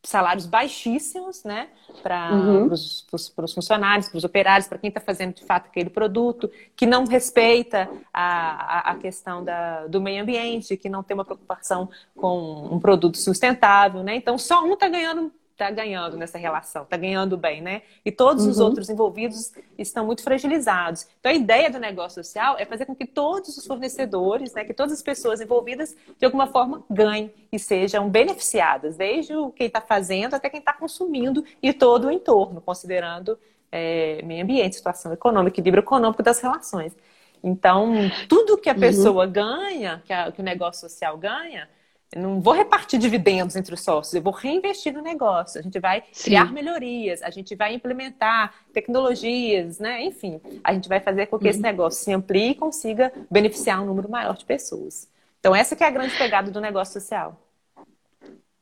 salários baixíssimos, né, para uhum. os funcionários, para os operários, para quem está fazendo de fato aquele produto, que não respeita a, a, a questão da, do meio ambiente, que não tem uma preocupação com um produto sustentável, né? Então só um está ganhando está ganhando nessa relação, está ganhando bem, né? E todos uhum. os outros envolvidos estão muito fragilizados. Então, a ideia do negócio social é fazer com que todos os fornecedores, né, que todas as pessoas envolvidas, de alguma forma, ganhem e sejam beneficiadas, desde quem está fazendo até quem está consumindo e todo o entorno, considerando é, meio ambiente, situação econômica, equilíbrio econômico das relações. Então, tudo que a uhum. pessoa uhum. ganha, que, a, que o negócio social ganha, não vou repartir dividendos entre os sócios, eu vou reinvestir no negócio. A gente vai Sim. criar melhorias, a gente vai implementar tecnologias, né? Enfim, a gente vai fazer com que uhum. esse negócio se amplie e consiga beneficiar um número maior de pessoas. Então, essa que é a grande pegada do negócio social.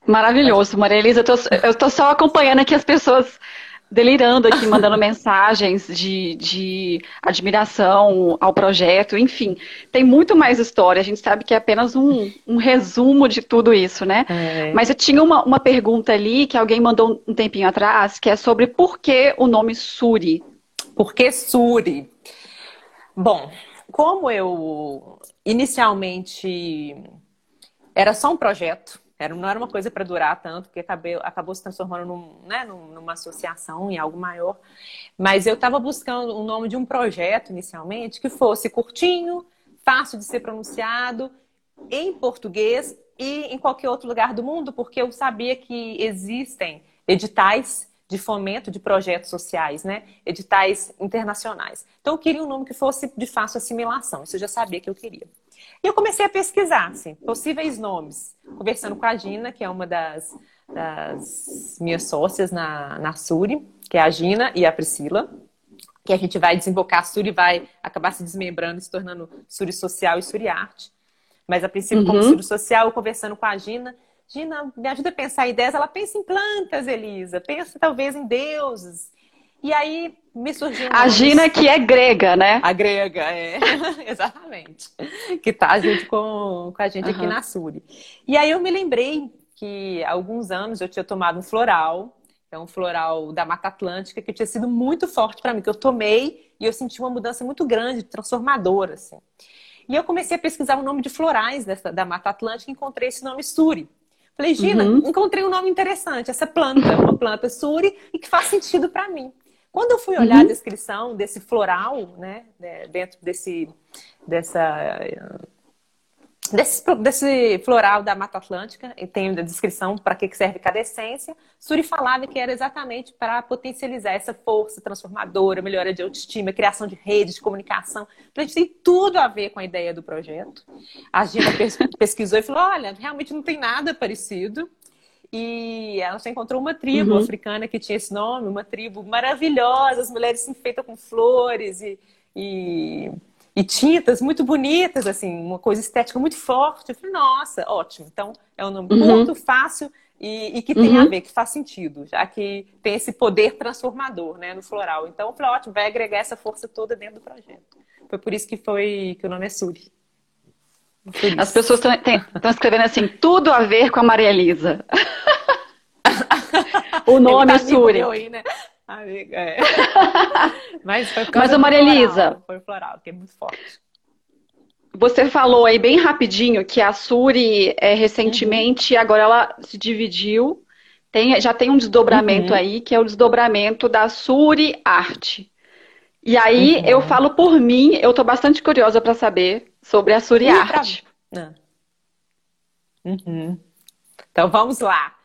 Maravilhoso, Maria Elisa. Eu estou só acompanhando aqui as pessoas delirando aqui, mandando (laughs) mensagens de, de admiração ao projeto, enfim. Tem muito mais história, a gente sabe que é apenas um, um resumo de tudo isso, né? É. Mas eu tinha uma, uma pergunta ali que alguém mandou um tempinho atrás, que é sobre por que o nome Suri. Por que Suri? Bom, como eu inicialmente era só um projeto, era, não era uma coisa para durar tanto, porque acabei, acabou se transformando num, né, numa associação, em algo maior. Mas eu estava buscando o nome de um projeto inicialmente que fosse curtinho, fácil de ser pronunciado, em português e em qualquer outro lugar do mundo, porque eu sabia que existem editais de fomento de projetos sociais, né? Editais internacionais. Então eu queria um nome que fosse de fácil assimilação. Isso eu já sabia que eu queria. E eu comecei a pesquisar, assim, possíveis nomes, conversando com a Gina, que é uma das, das minhas sócias na, na Suri, que é a Gina e a Priscila, que a gente vai desembocar, a Suri vai acabar se desmembrando e se tornando Suri Social e Suri Arte. Mas a princípio, uhum. como Suri Social, eu conversando com a Gina, Gina, me ajuda a pensar ideias. Ela pensa em plantas, Elisa, pensa talvez em deuses. E aí me surgiu. A Gina, que é grega, né? A grega, é. (laughs) Exatamente. Que tá junto com, com a gente uhum. aqui na Suri. E aí eu me lembrei que há alguns anos eu tinha tomado um floral, é um floral da Mata Atlântica, que tinha sido muito forte para mim, que eu tomei e eu senti uma mudança muito grande, transformadora, assim. E eu comecei a pesquisar o nome de florais dessa, da Mata Atlântica e encontrei esse nome Suri. Falei, Gina, uhum. encontrei um nome interessante, essa planta, uma planta Suri, e que faz sentido para mim. Quando eu fui olhar uhum. a descrição desse floral, né, né, dentro desse, dessa, desse, desse floral da Mata Atlântica, e tem a descrição para que serve cada essência, Suri falava que era exatamente para potencializar essa força transformadora, melhora de autoestima, criação de redes de comunicação. Então, a gente tem tudo a ver com a ideia do projeto. A Gina (laughs) pesquisou e falou: olha, realmente não tem nada parecido. E ela só encontrou uma tribo uhum. africana que tinha esse nome, uma tribo maravilhosa, as mulheres se enfeitam com flores e, e, e, tintas muito bonitas, assim, uma coisa estética muito forte. Eu falei, nossa, ótimo. Então, é um nome uhum. curto, fácil e, e que tem uhum. a ver, que faz sentido, já que tem esse poder transformador né, no floral. Então, eu falei, ótimo, vai agregar essa força toda dentro do projeto. Foi por isso que foi que o nome é Suri. As pessoas estão escrevendo assim, tudo a ver com a Maria Elisa. (laughs) o nome é Suri. Aí, né? Amiga, é. (laughs) Mas foi Mas, Maria Elisa, Foi o floral, que é muito forte. você falou aí bem rapidinho que a Suri é, Uhum, recentemente, agora ela se dividiu. Tem, já tem um desdobramento uhum, aí, que é o desdobramento da Suri Arte. E aí eu uhum. falo por mim, eu tô bastante curiosa para saber sobre a Suri Ih, travou. Arte. Não. Uhum. Então vamos lá.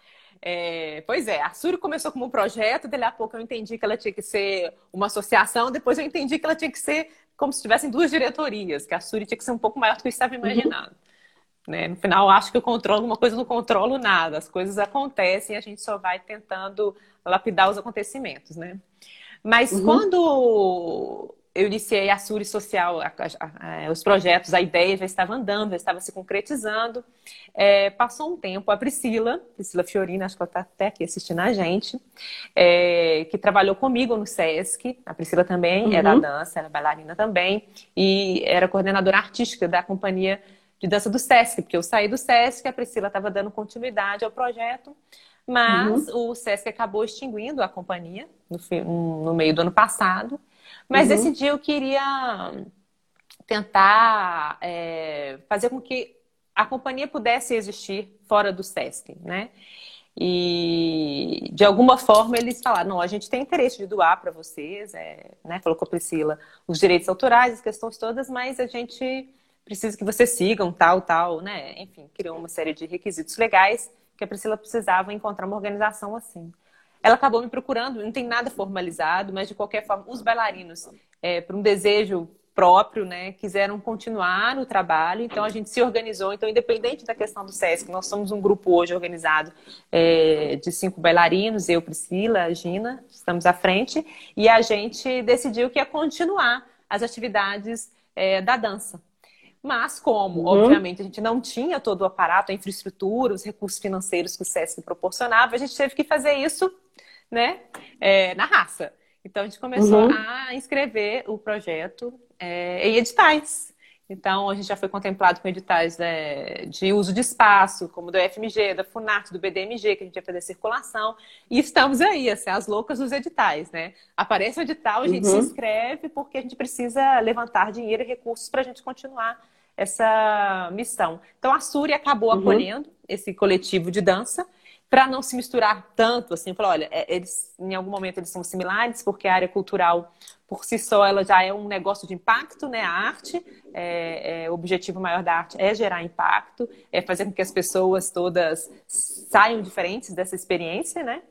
É, pois é, a Suri começou como um projeto, daí a pouco eu entendi que ela tinha que ser uma associação, depois eu entendi que ela tinha que ser como se tivessem duas diretorias, que a Suri tinha que ser um pouco maior do que eu estava Uhum, imaginando. né? No final, eu acho que eu controlo alguma coisa, eu não controlo nada. As coisas acontecem e a gente só vai tentando lapidar os acontecimentos, né? Mas uhum, quando eu iniciei a Suri Social, a- a- a- os projetos, a ideia já estava andando, já estava se concretizando. É, passou um tempo, a Priscila, Priscila Fiorina, acho que ela está até aqui assistindo a gente, é, que trabalhou comigo no SESC. A Priscila também é da uhum, dança, ela é bailarina também, e era coordenadora artística da companhia de dança do SESC, porque eu saí do SESC, a Priscila estava dando continuidade ao projeto, mas uhum, o SESC acabou extinguindo a companhia no, no meio do ano passado, mas uhum, decidiu que iria tentar é, fazer com que a companhia pudesse existir fora do SESC, né? E de alguma forma eles falaram: não, a gente tem interesse de doar para vocês, é, né? Falou com a Priscila os direitos autorais, as questões todas, mas a gente precisa que vocês sigam tal, tal, né? Enfim, criou uma série de requisitos legais que a Priscila precisava encontrar uma organização assim. Ela acabou me procurando, não tem nada formalizado, mas de qualquer forma, os bailarinos, é, por um desejo próprio, né, quiseram continuar no trabalho, então a gente se organizou. Então, independente da questão do SESC, nós somos um grupo hoje organizado é, de cinco bailarinos, eu, Priscila, Gina, estamos à frente, e a gente decidiu que ia continuar as atividades é, da dança. Mas, como, uhum, obviamente, a gente não tinha todo o aparato, a infraestrutura, os recursos financeiros que o SESC proporcionava, a gente teve que fazer isso, né, é, na raça. Então, a gente começou uhum, a inscrever o projeto é, em editais. Então, a gente já foi contemplado com editais né, de uso de espaço, como do FMG, da Funarte, do BDMG, que a gente vai fazer circulação. E estamos aí, assim, as loucas dos editais, né? Aparece o edital, a gente se uhum, inscreve, porque a gente precisa levantar dinheiro e recursos para a gente continuar essa missão. Então, a Suri acabou uhum, acolhendo esse coletivo de dança para não se misturar tanto, assim, falou, olha, é, eles em algum momento eles são similares, porque a área cultural por si só ela já é um negócio de impacto, né? A arte, é, é, o objetivo maior da arte é gerar impacto, é fazer com que as pessoas todas saiam diferentes dessa experiência, né?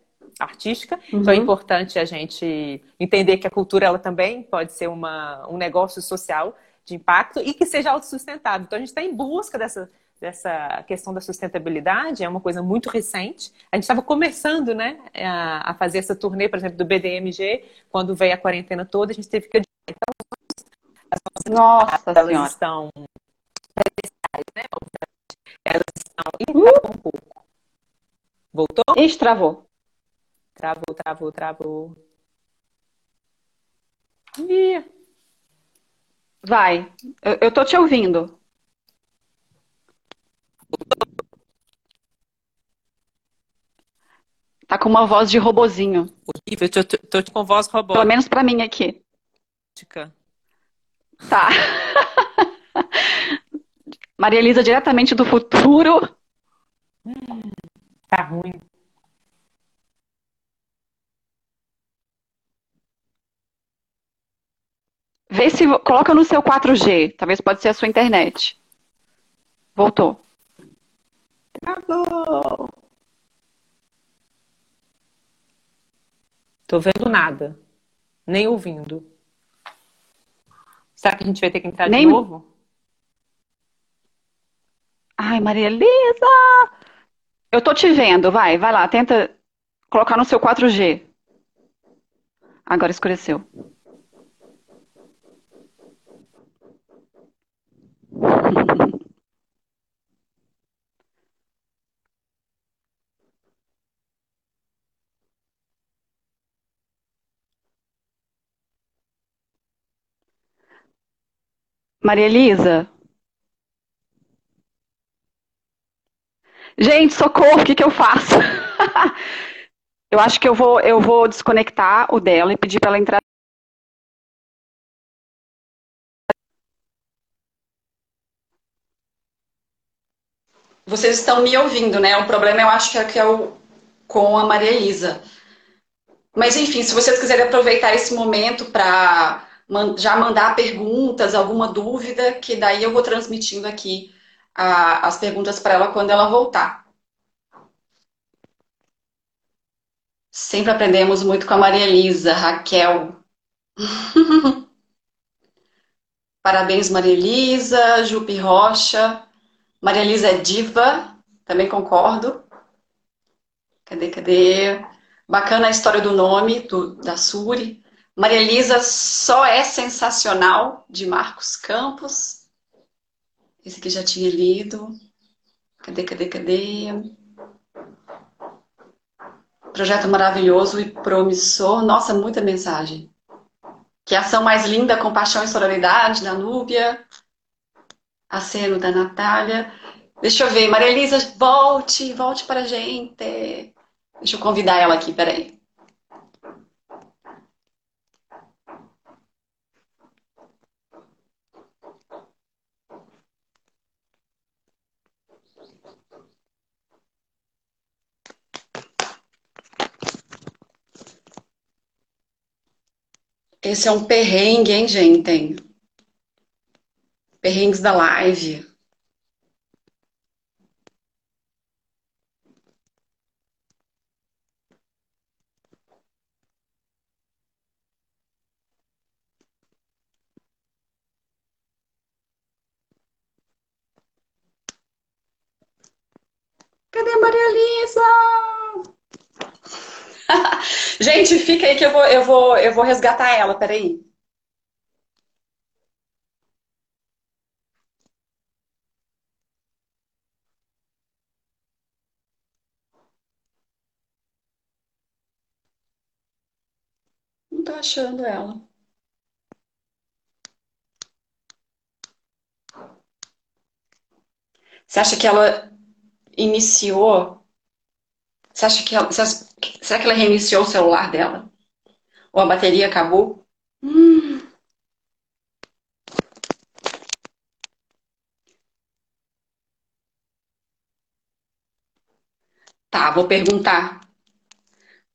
Artística, então é uhum. importante a gente entender que a cultura ela também pode ser uma, um negócio social de impacto e que seja autossustentável. Então a gente está em busca dessa, dessa questão da sustentabilidade, é uma coisa muito recente. A gente estava começando, né, a, a, fazer essa turnê, por exemplo, do BDMG, quando veio a quarentena toda, a gente teve que Nossa elas Senhora. estão, né, elas estão, Uh, um pouco. Voltou? ixi, travou. Travou, travou, travou. Ih, Vai. Eu, eu tô te ouvindo. Tá com uma voz de robozinho. horrível, tô, tô, tô com voz Pelo robótica. menos pra mim aqui. Tá. (laughs) Maria Elisa, diretamente do futuro. Tá ruim. Vê se. Coloca no seu 4G. Talvez pode ser a sua internet. Voltou. Travou. Tô vendo nada, nem ouvindo. Será que a gente vai ter que entrar de Nem. novo? Ai, Maria Elisa! Eu tô te vendo. Vai, vai lá. Tenta colocar no seu 4G. Agora escureceu. (laughs) Maria Elisa? Gente, socorro, o que que eu faço? (laughs) Eu acho que eu vou, eu vou desconectar o dela e pedir para ela entrar. Vocês estão me ouvindo, né? O problema eu acho que é, que é o com a Maria Elisa. Mas enfim, se vocês quiserem aproveitar esse momento para já mandar perguntas, alguma dúvida, que daí eu vou transmitindo aqui a, as perguntas para ela quando ela voltar. Sempre aprendemos muito com a Maria Elisa, Raquel. (laughs) Parabéns, Maria Elisa, Jupi Rocha. Maria Elisa é diva, também concordo. Cadê, cadê? Bacana a história do nome do, da Suri. Maria Elisa só é sensacional, de Marcos Campos. Esse aqui já tinha lido. Cadê, cadê, cadê? Projeto maravilhoso e promissor. Nossa, muita mensagem. Que ação mais linda, compaixão e sororidade da Núbia. Aceno da Natália. Deixa eu ver, Maria Elisa, volte, volte para a gente. Deixa eu convidar ela aqui, peraí. Esse é um perrengue, hein, gente? Perrengues da live. Cadê Maria Elisa? (laughs) Gente, fica aí que eu vou, eu vou, eu vou resgatar ela, peraí. Tô achando ela. Você acha que ela iniciou. Você acha que ela, acha, será que ela reiniciou o celular dela? Ou a bateria acabou? Hum. Tá, vou perguntar.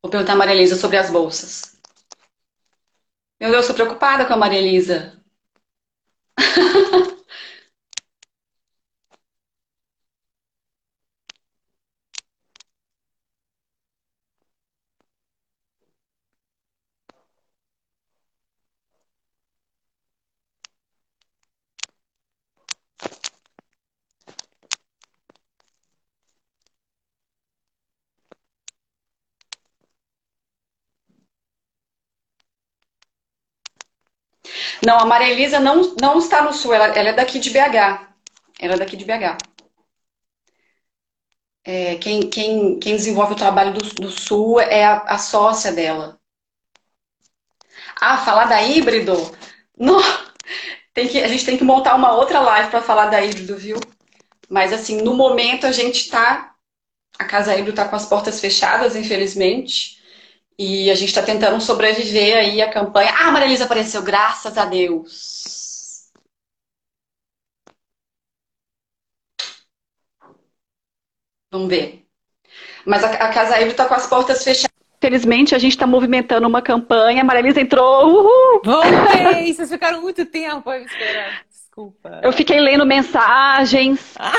Vou perguntar a Maria Elisa sobre as bolsas. Meu Deus, estou preocupada com a Maria Elisa. (laughs) Não, a Maria Elisa não, não está no Sul, ela, ela é daqui de BH. Ela é daqui de BH. É, quem, quem, quem desenvolve o trabalho do, do Sul é a, a, sócia dela. Ah, falar da híbrido? Não, tem que, a gente tem que montar uma outra live para falar da híbrido, viu? Mas assim, no momento a gente está. A Casa Híbrido está com as portas fechadas, infelizmente. E a gente está tentando sobreviver aí a campanha. Ah, a Maria Elisa apareceu, graças a Deus. Vamos ver. Mas a, a Casa Híbrida está com as portas fechadas. Felizmente, a gente está movimentando uma campanha. A Maria Elisa entrou. Uhul! Voltei! Vocês ficaram muito tempo aí esperando. Desculpa. Eu fiquei lendo mensagens. Ah.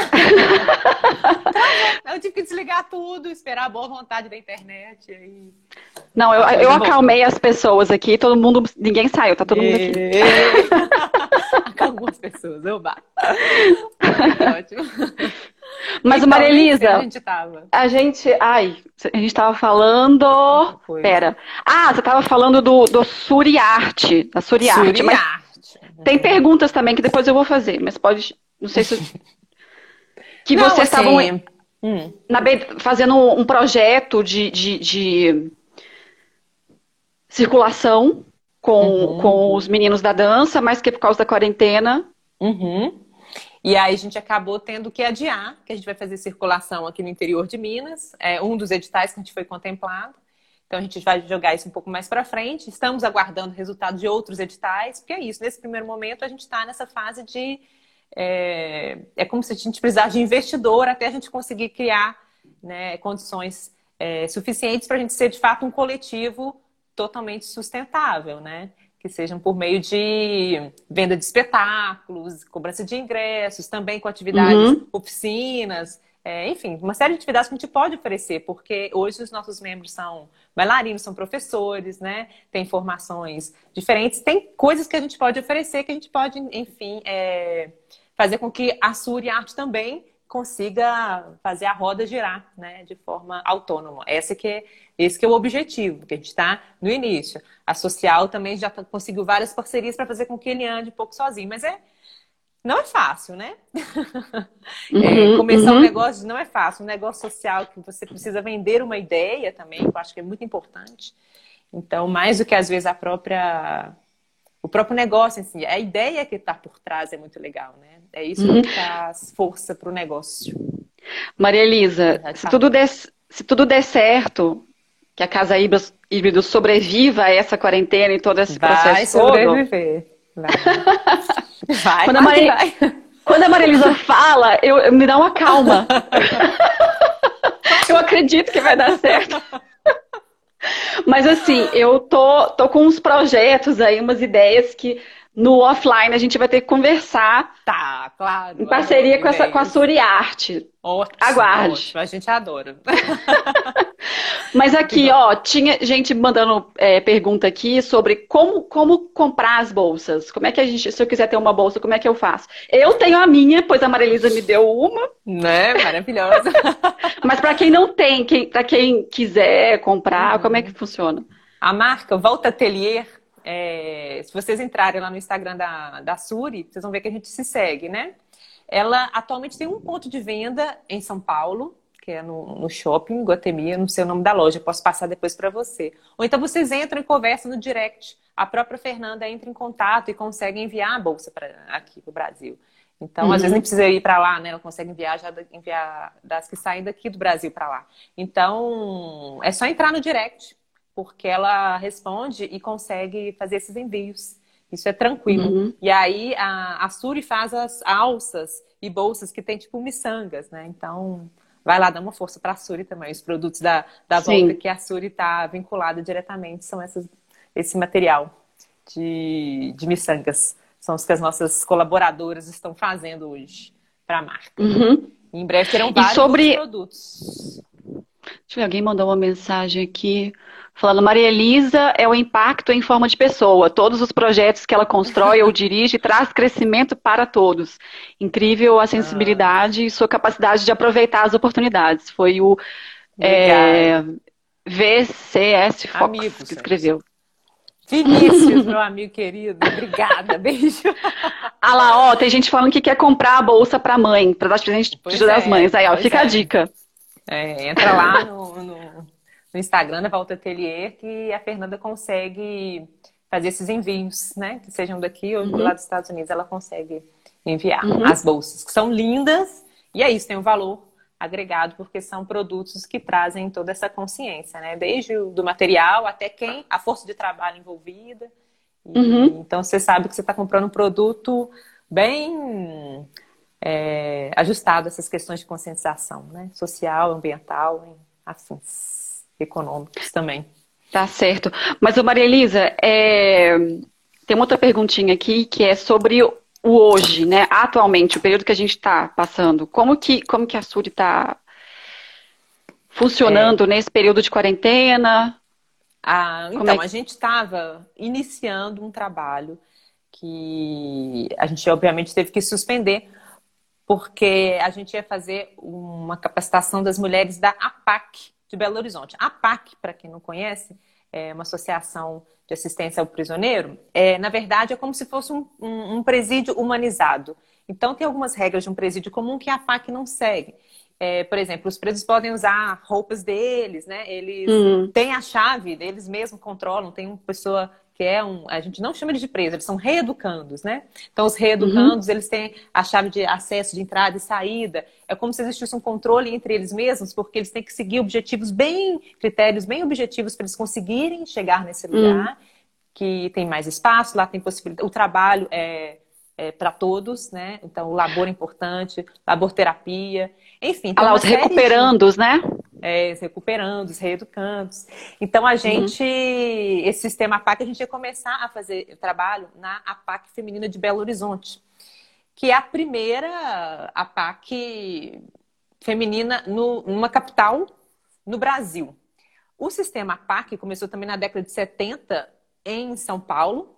(laughs) eu tive que desligar tudo, esperar a boa vontade da internet. Aí... Não, eu, eu acalmei as pessoas aqui, todo mundo, ninguém saiu, tá todo mundo aqui. (laughs) Acalmou as pessoas, eu bato. (laughs) Ótimo. Mas então, Maria Elisa, a gente tava. A gente, ai, a gente tava falando, pera. Ah, você tava falando do, do Suriarte, da Suriarte. Suriarte. Mas tem perguntas também que depois eu vou fazer, mas pode. Não sei se. (laughs) Que não, vocês estavam assim, hum. na, fazendo um projeto de, de, de circulação com, uhum. com os meninos da dança, mas que por causa da quarentena. Uhum. E aí a gente acabou tendo que adiar, que a gente vai fazer circulação aqui no interior de Minas. É um dos editais que a gente foi contemplado. Então a gente vai jogar isso um pouco mais para frente. Estamos aguardando resultados de outros editais, porque é isso. Nesse primeiro momento a gente está nessa fase de é, é, como se a gente precisasse de investidor até a gente conseguir criar né, condições é, suficientes para a gente ser de fato um coletivo totalmente sustentável, né? Que sejam por meio de venda de espetáculos, cobrança de ingressos, também com atividades, uhum. oficinas, é, enfim, uma série de atividades que a gente pode oferecer, porque hoje os nossos membros são bailarinos, são professores, né? Tem formações diferentes, tem coisas que a gente pode oferecer, que a gente pode, enfim, é, fazer com que a Suri Arte também consiga fazer a roda girar, né, de forma autônoma. Esse que é, esse que é o objetivo, que a gente está no início. A social também já conseguiu várias parcerias para fazer com que ele ande um pouco sozinho, mas é não é fácil, né? Uhum, (laughs) é, começar uhum. um negócio não é fácil. Um negócio social que você precisa vender uma ideia também, eu acho que é muito importante. Então, mais do que às vezes a própria o próprio negócio em si, a ideia que está por trás é muito legal, né? É isso uhum. que traz força para o negócio. Maria Elisa, se tudo, der, se tudo der certo, que a Casa Híbrido sobreviva a essa quarentena e todo esse vai processo sobreviver. todo... (laughs) Vai. Vai, quando, a Maria, vai. quando a Maria Elisa fala, eu, eu, me dá uma calma. (laughs) eu acredito que vai dar certo. Mas assim, eu tô, tô com uns projetos aí, umas ideias que no offline a gente vai ter que conversar. Tá, claro. Em parceria com, essa, com a Suriarte. Ótimo, Aguarde. Ótimo, a gente adora. (laughs) Mas aqui, ó, tinha gente mandando é, pergunta aqui sobre como, como comprar as bolsas. Como é que a gente, se eu quiser ter uma bolsa, como é que eu faço? Eu tenho a minha, pois a Marilisa me deu uma. Né? Maravilhosa. (laughs) Mas para quem não tem, quem, para quem quiser comprar, uhum. como é que funciona? A marca Volta Atelier é, se vocês entrarem lá no Instagram da, da Suri, vocês vão ver que a gente se segue, né? Ela atualmente tem um ponto de venda em São Paulo, que é no, no shopping Guatemi, não sei o nome da loja, posso passar depois para você. Ou então vocês entram e conversam no direct. A própria Fernanda entra em contato e consegue enviar a bolsa para aqui para o Brasil. Então, uhum. às vezes nem precisa ir para lá, né? Ela consegue enviar já enviar das que saem daqui do Brasil para lá. Então, é só entrar no direct porque ela responde e consegue fazer esses envios. Isso é tranquilo. Uhum. E aí a, a Suri faz as alças e bolsas que tem tipo miçangas, né? Então vai lá dar uma força para a Suri também. Os produtos da, da volta que a Suri está vinculada diretamente são essas, esse material de, de miçangas. São os que as nossas colaboradoras estão fazendo hoje para a marca. Uhum. Em breve terão vários sobre... produtos. Deixa eu ver, alguém mandou uma mensagem aqui. Falando, Maria Elisa é o impacto em forma de pessoa. Todos os projetos que ela constrói ou (laughs) dirige traz crescimento para todos. Incrível a sensibilidade ah. e sua capacidade de aproveitar as oportunidades. Foi o é, VCS Fox amigo, que escreveu. Vinícius, (laughs) meu amigo querido, obrigada, beijo. (laughs) Ah lá, ó, tem gente falando que quer comprar a bolsa para mãe, para dar presente para é, das mães. Aí, ó, fica é. a dica. É, entra lá (laughs) no, no no Instagram da Volta Atelier que a Fernanda consegue fazer esses envios, né? Que sejam daqui ou uhum. lá dos Estados Unidos, ela consegue enviar uhum. as bolsas, que são lindas, e é isso, tem um valor agregado, porque são produtos que trazem toda essa consciência, né? Desde o do material até quem, a força de trabalho envolvida. E, uhum. Então você sabe que você está comprando um produto bem é, ajustado essas questões de conscientização, né? Social, ambiental, afins econômicos também. Tá certo. Mas, Maria Elisa, é... tem uma outra perguntinha aqui que é sobre o hoje, né? Atualmente, o período que a gente está passando. Como que, como que a Suri está funcionando é... nesse período de quarentena? Ah, então, é a gente estava iniciando um trabalho que a gente obviamente teve que suspender porque a gente ia fazer uma capacitação das mulheres da APAC, de Belo Horizonte. A PAC, para quem não conhece, é uma associação de assistência ao prisioneiro, é, na verdade é como se fosse um, um, um presídio humanizado. Então tem algumas regras de um presídio comum que a PAC não segue. É, por exemplo, os presos podem usar roupas deles, né? Eles uhum. têm a chave, eles mesmos controlam, tem uma pessoa que é um, a gente não chama de preso, eles são reeducandos, né? Então os reeducandos, uhum. eles têm a chave de acesso de entrada e saída. É como se existisse um controle entre eles mesmos, porque eles têm que seguir objetivos bem, critérios bem objetivos para eles conseguirem chegar nesse lugar, uhum. que tem mais espaço, lá tem possibilidade, o trabalho é, é para todos, né? Então o labor é importante, laborterapia, enfim. Ah lá, os recuperandos, de... né? É, recuperando, reeducando. Então, a gente, uhum. esse sistema APAC, a gente ia começar a fazer trabalho na APAC Feminina de Belo Horizonte, que é a primeira APAC feminina no, numa capital no Brasil. O sistema APAC começou também na década de 70 em São Paulo,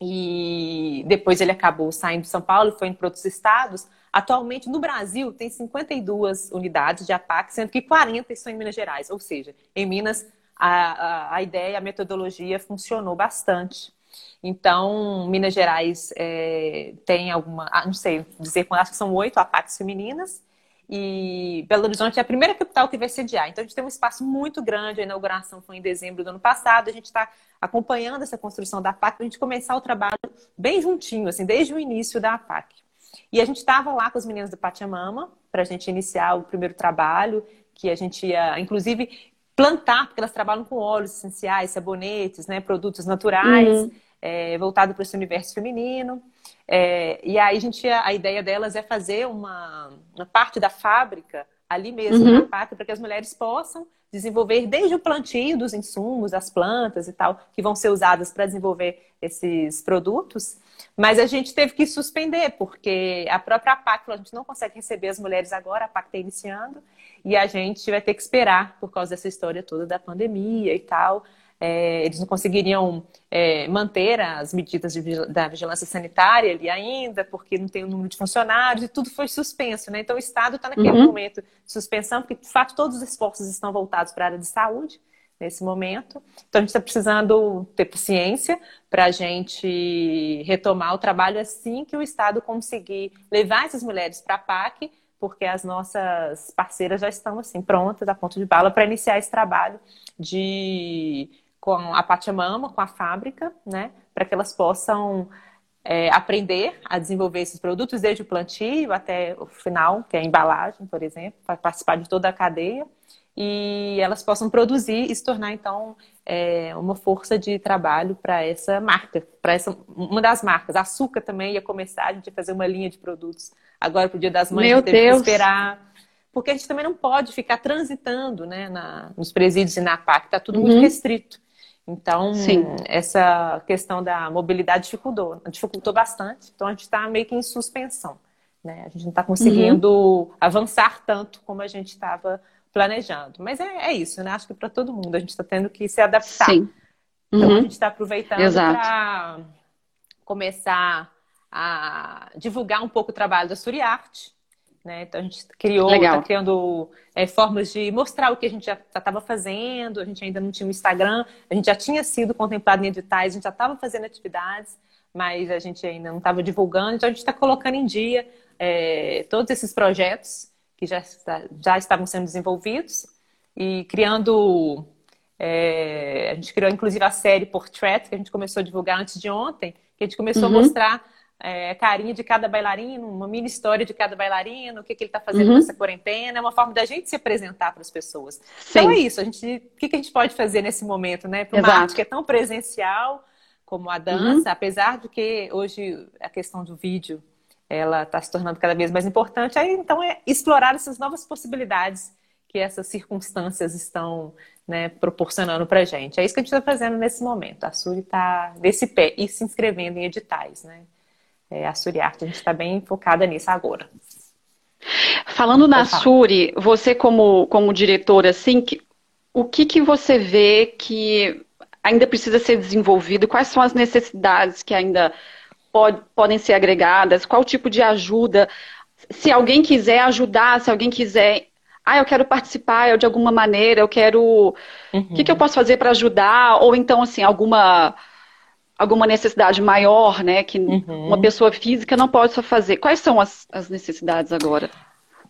e depois ele acabou saindo de São Paulo e foi indo para outros estados, Atualmente, no Brasil, tem 52 unidades de APAC, sendo que 40 estão em Minas Gerais. Ou seja, em Minas, a, a, a ideia, a metodologia funcionou bastante. Então, Minas Gerais é, tem alguma, ah, não sei dizer quando, acho que são oito APACs femininas. E Belo Horizonte é a primeira capital que vai sediar. Então, a gente tem um espaço muito grande. A inauguração foi em dezembro do ano passado. A gente está acompanhando essa construção da APAC para a gente começar o trabalho bem juntinho, assim, desde o início da APAC. E a gente estava lá com os meninos do Pachamama para a gente iniciar o primeiro trabalho, que a gente ia, inclusive, plantar, porque elas trabalham com óleos essenciais, sabonetes, né, produtos naturais, uhum. é, voltado para esse universo feminino. É, e aí a gente, a ideia delas é fazer uma, uma parte da fábrica ali mesmo uhum. na PAC, para que as mulheres possam desenvolver desde o plantio dos insumos, as plantas e tal, que vão ser usadas para desenvolver esses produtos, mas a gente teve que suspender, porque a própria PAC, a gente não consegue receber as mulheres agora, a PAC está iniciando, e a gente vai ter que esperar por causa dessa história toda da pandemia e tal. É, eles não conseguiriam é, manter as medidas de, da vigilância sanitária ali ainda, porque não tem o número de funcionários e tudo foi suspenso, né? Então o Estado está naquele uhum. momento de suspensão, porque de fato todos os esforços estão voltados para a área de saúde nesse momento. Então a gente está precisando ter paciência para a gente retomar o trabalho assim que o Estado conseguir levar essas mulheres para a PAC, porque as nossas parceiras já estão assim prontas, a ponto de bala, para iniciar esse trabalho de com a Pachamama, com a fábrica, né, para que elas possam é, aprender a desenvolver esses produtos desde o plantio até o final, que é a embalagem, por exemplo, para participar de toda a cadeia e elas possam produzir e se tornar então é, uma força de trabalho para essa marca, para essa uma das marcas. A açúcar também ia começar a gente ia fazer uma linha de produtos agora para o Dia das Mães, Meu teve Deus. que esperar porque a gente também não pode ficar transitando né, na, nos presídios e na PAC, está tudo uhum. muito restrito. Então, Sim. essa questão da mobilidade dificultou, dificultou bastante. Então, a gente está meio que em suspensão. Né? A gente não está conseguindo uhum. avançar tanto como a gente estava planejando. Mas é, é isso, né? Acho que para todo mundo a gente está tendo que se adaptar. Sim. Então uhum. a gente está aproveitando para começar a divulgar um pouco o trabalho da Suriarte. Né? Então a gente criou, está criando é, formas de mostrar o que a gente já estava fazendo, a gente ainda não tinha um Instagram, a gente já tinha sido contemplado em editais, a gente já estava fazendo atividades, mas a gente ainda não estava divulgando, então a gente está colocando em dia é, todos esses projetos que já, já estavam sendo desenvolvidos e criando. É, a gente criou inclusive a série Portrait, que a gente começou a divulgar antes de ontem, que a gente começou uhum. a mostrar é, a carinha de cada bailarino, uma mini história de cada bailarino, o que, que ele está fazendo uhum. nessa quarentena, é uma forma da gente se apresentar para as pessoas. Sim. Então é isso, a gente, o que, que a gente pode fazer nesse momento, né? Para uma arte que é tão presencial como a dança, uhum. apesar de que hoje a questão do vídeo ela está se tornando cada vez mais importante. Aí, então, é explorar essas novas possibilidades que essas circunstâncias estão né, proporcionando para a gente. É isso que a gente está fazendo nesse momento. A Suri está nesse pé e se inscrevendo em editais. Né? É, a Suri Arte, a gente está bem focada nisso agora. Falando na Suri, você como, como diretora, assim, que, o que, que você vê que ainda precisa ser desenvolvido? Quais são as necessidades que ainda pode, podem ser agregadas, qual tipo de ajuda. Se alguém quiser ajudar, se alguém quiser. Ah, eu quero participar eu, de alguma maneira, eu quero. Uhum. O que, que eu posso fazer para ajudar? Ou então, assim, alguma alguma necessidade maior, né, que uhum. uma pessoa física não pode só fazer. Quais são as, as necessidades agora?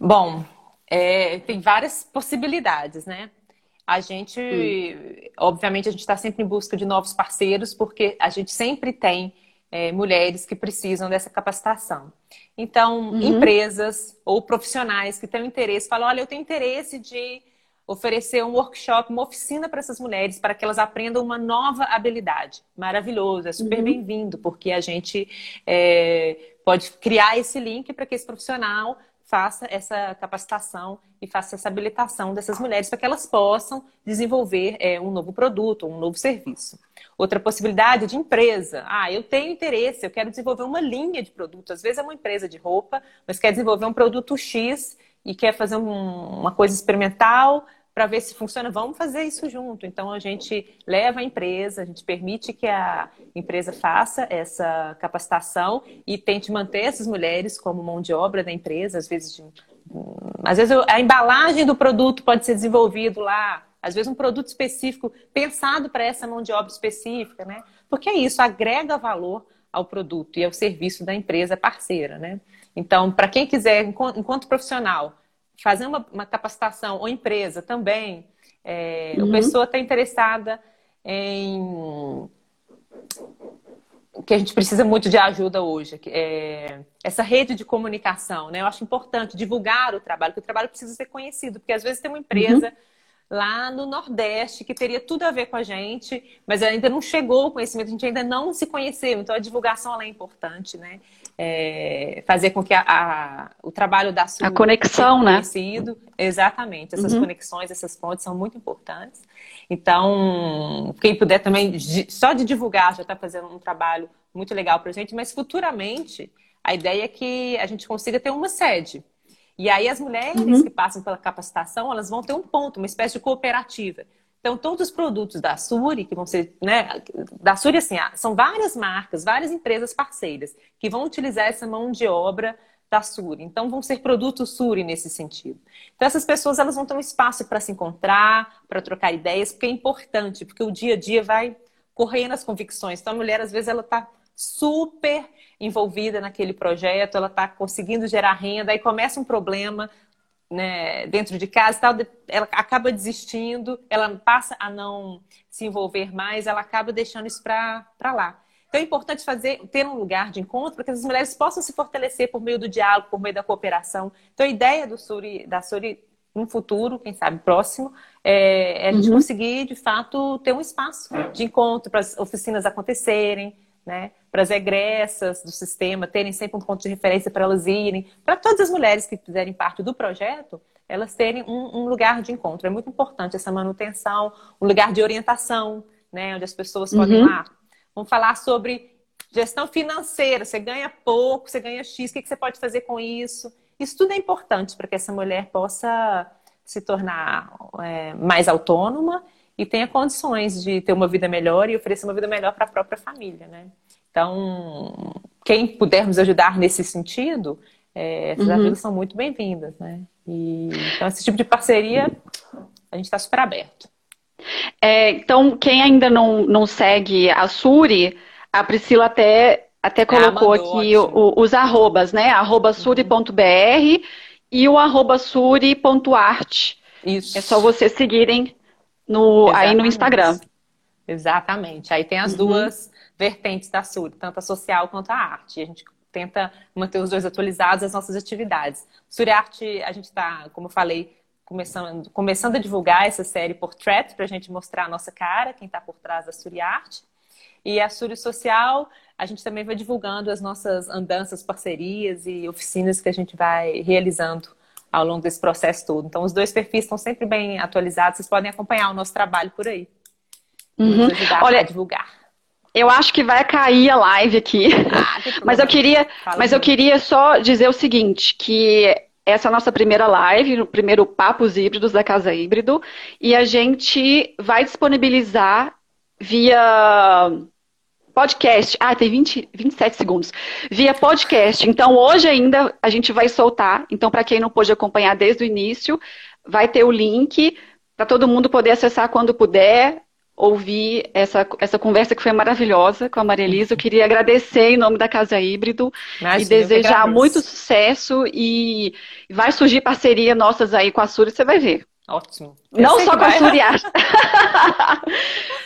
Bom, é, tem várias possibilidades, né? a gente, hum. obviamente, a gente está sempre em busca de novos parceiros, porque a gente sempre tem é, mulheres que precisam dessa capacitação. Então, uhum. empresas ou profissionais que têm interesse, falam: olha, eu tenho interesse de oferecer um workshop, uma oficina para essas mulheres, para que elas aprendam uma nova habilidade. Maravilhoso, é super uhum. bem-vindo, porque a gente é, pode criar esse link para que esse profissional faça essa capacitação e faça essa habilitação dessas mulheres para que elas possam desenvolver é, um novo produto, um novo serviço. Outra possibilidade de empresa. Ah, eu tenho interesse, eu quero desenvolver uma linha de produto. Às vezes é uma empresa de roupa, mas quer desenvolver um produto X e quer fazer um, uma coisa experimental para ver se funciona, vamos fazer isso junto. Então a gente leva a empresa, a gente permite que a empresa faça essa capacitação e tente manter essas mulheres como mão de obra da empresa, às vezes de, às vezes a embalagem do produto pode ser desenvolvido lá, às vezes um produto específico pensado para essa mão de obra específica, né? Porque é isso, agrega valor ao produto e ao serviço da empresa parceira, né? Então, para quem quiser, enquanto profissional, fazer uma, uma capacitação, ou empresa também, é, uhum. a pessoa está interessada em que a gente precisa muito de ajuda hoje, é, essa rede de comunicação, né? Eu acho importante divulgar o trabalho, porque o trabalho precisa ser conhecido, porque às vezes tem uma empresa uhum. lá no Nordeste que teria tudo a ver com a gente, mas ainda não chegou o conhecimento, a gente ainda não se conheceu, então a divulgação é importante, né? É, fazer com que a, a, o trabalho da sua a conexão, né? Exatamente, essas uhum. conexões, essas pontes são muito importantes. Então, quem puder também, só de divulgar, já está fazendo um trabalho muito legal para a gente, mas futuramente a ideia é que a gente consiga ter uma sede. E aí as mulheres uhum. que passam pela capacitação, elas vão ter um ponto, uma espécie de cooperativa. Então, todos os produtos da Suri, que vão ser, né, da Suri, assim, são várias marcas, várias empresas parceiras que vão utilizar essa mão de obra da Suri. Então, vão ser produtos Suri nesse sentido. Então, essas pessoas, elas vão ter um espaço para se encontrar, para trocar ideias, porque é importante, porque o dia a dia vai correndo as convicções. Então, a mulher, às vezes, ela está super envolvida naquele projeto, ela está conseguindo gerar renda, aí começa um problema, né, dentro de casa, tal, ela acaba desistindo, ela passa a não se envolver mais, ela acaba deixando isso para lá. Então é importante fazer, ter um lugar de encontro para que as mulheres possam se fortalecer por meio do diálogo, por meio da cooperação. Então a ideia do Suri, da Suri no futuro, quem sabe próximo, é, é a gente uhum. conseguir de fato ter um espaço de encontro para as oficinas acontecerem, né? Para as egressas do sistema terem sempre um ponto de referência para elas irem, para todas as mulheres que fizerem parte do projeto, elas terem um, um, lugar de encontro. É muito importante essa manutenção, um lugar de orientação, né? Onde as pessoas uhum. podem lá. Vamos falar sobre gestão financeira. Você ganha pouco, você ganha X, o que, que você pode fazer com isso? Isso tudo é importante para que essa mulher possa se tornar é, mais autônoma e tenha condições de ter uma vida melhor e oferecer uma vida melhor para a própria família, né? Então, quem pudermos ajudar nesse sentido, é, essas uhum. ajudas são muito bem-vindas, né? E, então, esse tipo de parceria, a gente está super aberto. É, então, quem ainda não, não segue a Suri, a Priscila até, até ah, colocou ah, aqui o, os arrobas, né? Arroba suri.br e o arroba suri.art. Isso. É só vocês seguirem no, aí no Instagram. Exatamente. Aí tem as uhum. duas vertentes da SURI, tanto a social quanto a arte. A gente tenta manter os dois atualizados as nossas atividades. Suri Arte, a gente está, como eu falei, começando, começando a divulgar essa série Portrait para a gente mostrar a nossa cara, quem está por trás da Suri Arte. E a Suri Social, a gente também vai divulgando as nossas andanças, parcerias e oficinas que a gente vai realizando ao longo desse processo todo. Então, os dois perfis estão sempre bem atualizados, vocês podem acompanhar o nosso trabalho por aí. Uhum. Olha, a divulgar. Eu acho que vai cair a live aqui. Ah, mas eu queria, mas eu queria só dizer o seguinte, que essa é a nossa primeira live, o primeiro Papos Híbridos da Casa Híbrido, e a gente vai disponibilizar via podcast. Ah, tem 20, 27 segundos. Via podcast. Então, hoje ainda a gente vai soltar. Então, para quem não pôde acompanhar desde o início, vai ter o link para todo mundo poder acessar quando puder, ouvir essa, essa conversa que foi maravilhosa com a Maria Elisa. Eu queria agradecer em nome da Casa Híbrido Imagina, e desejar muito sucesso e vai surgir parceria nossas aí com a Suri, você vai ver. Ótimo. Eu Não só com vai... a Suriasta. (laughs) (laughs)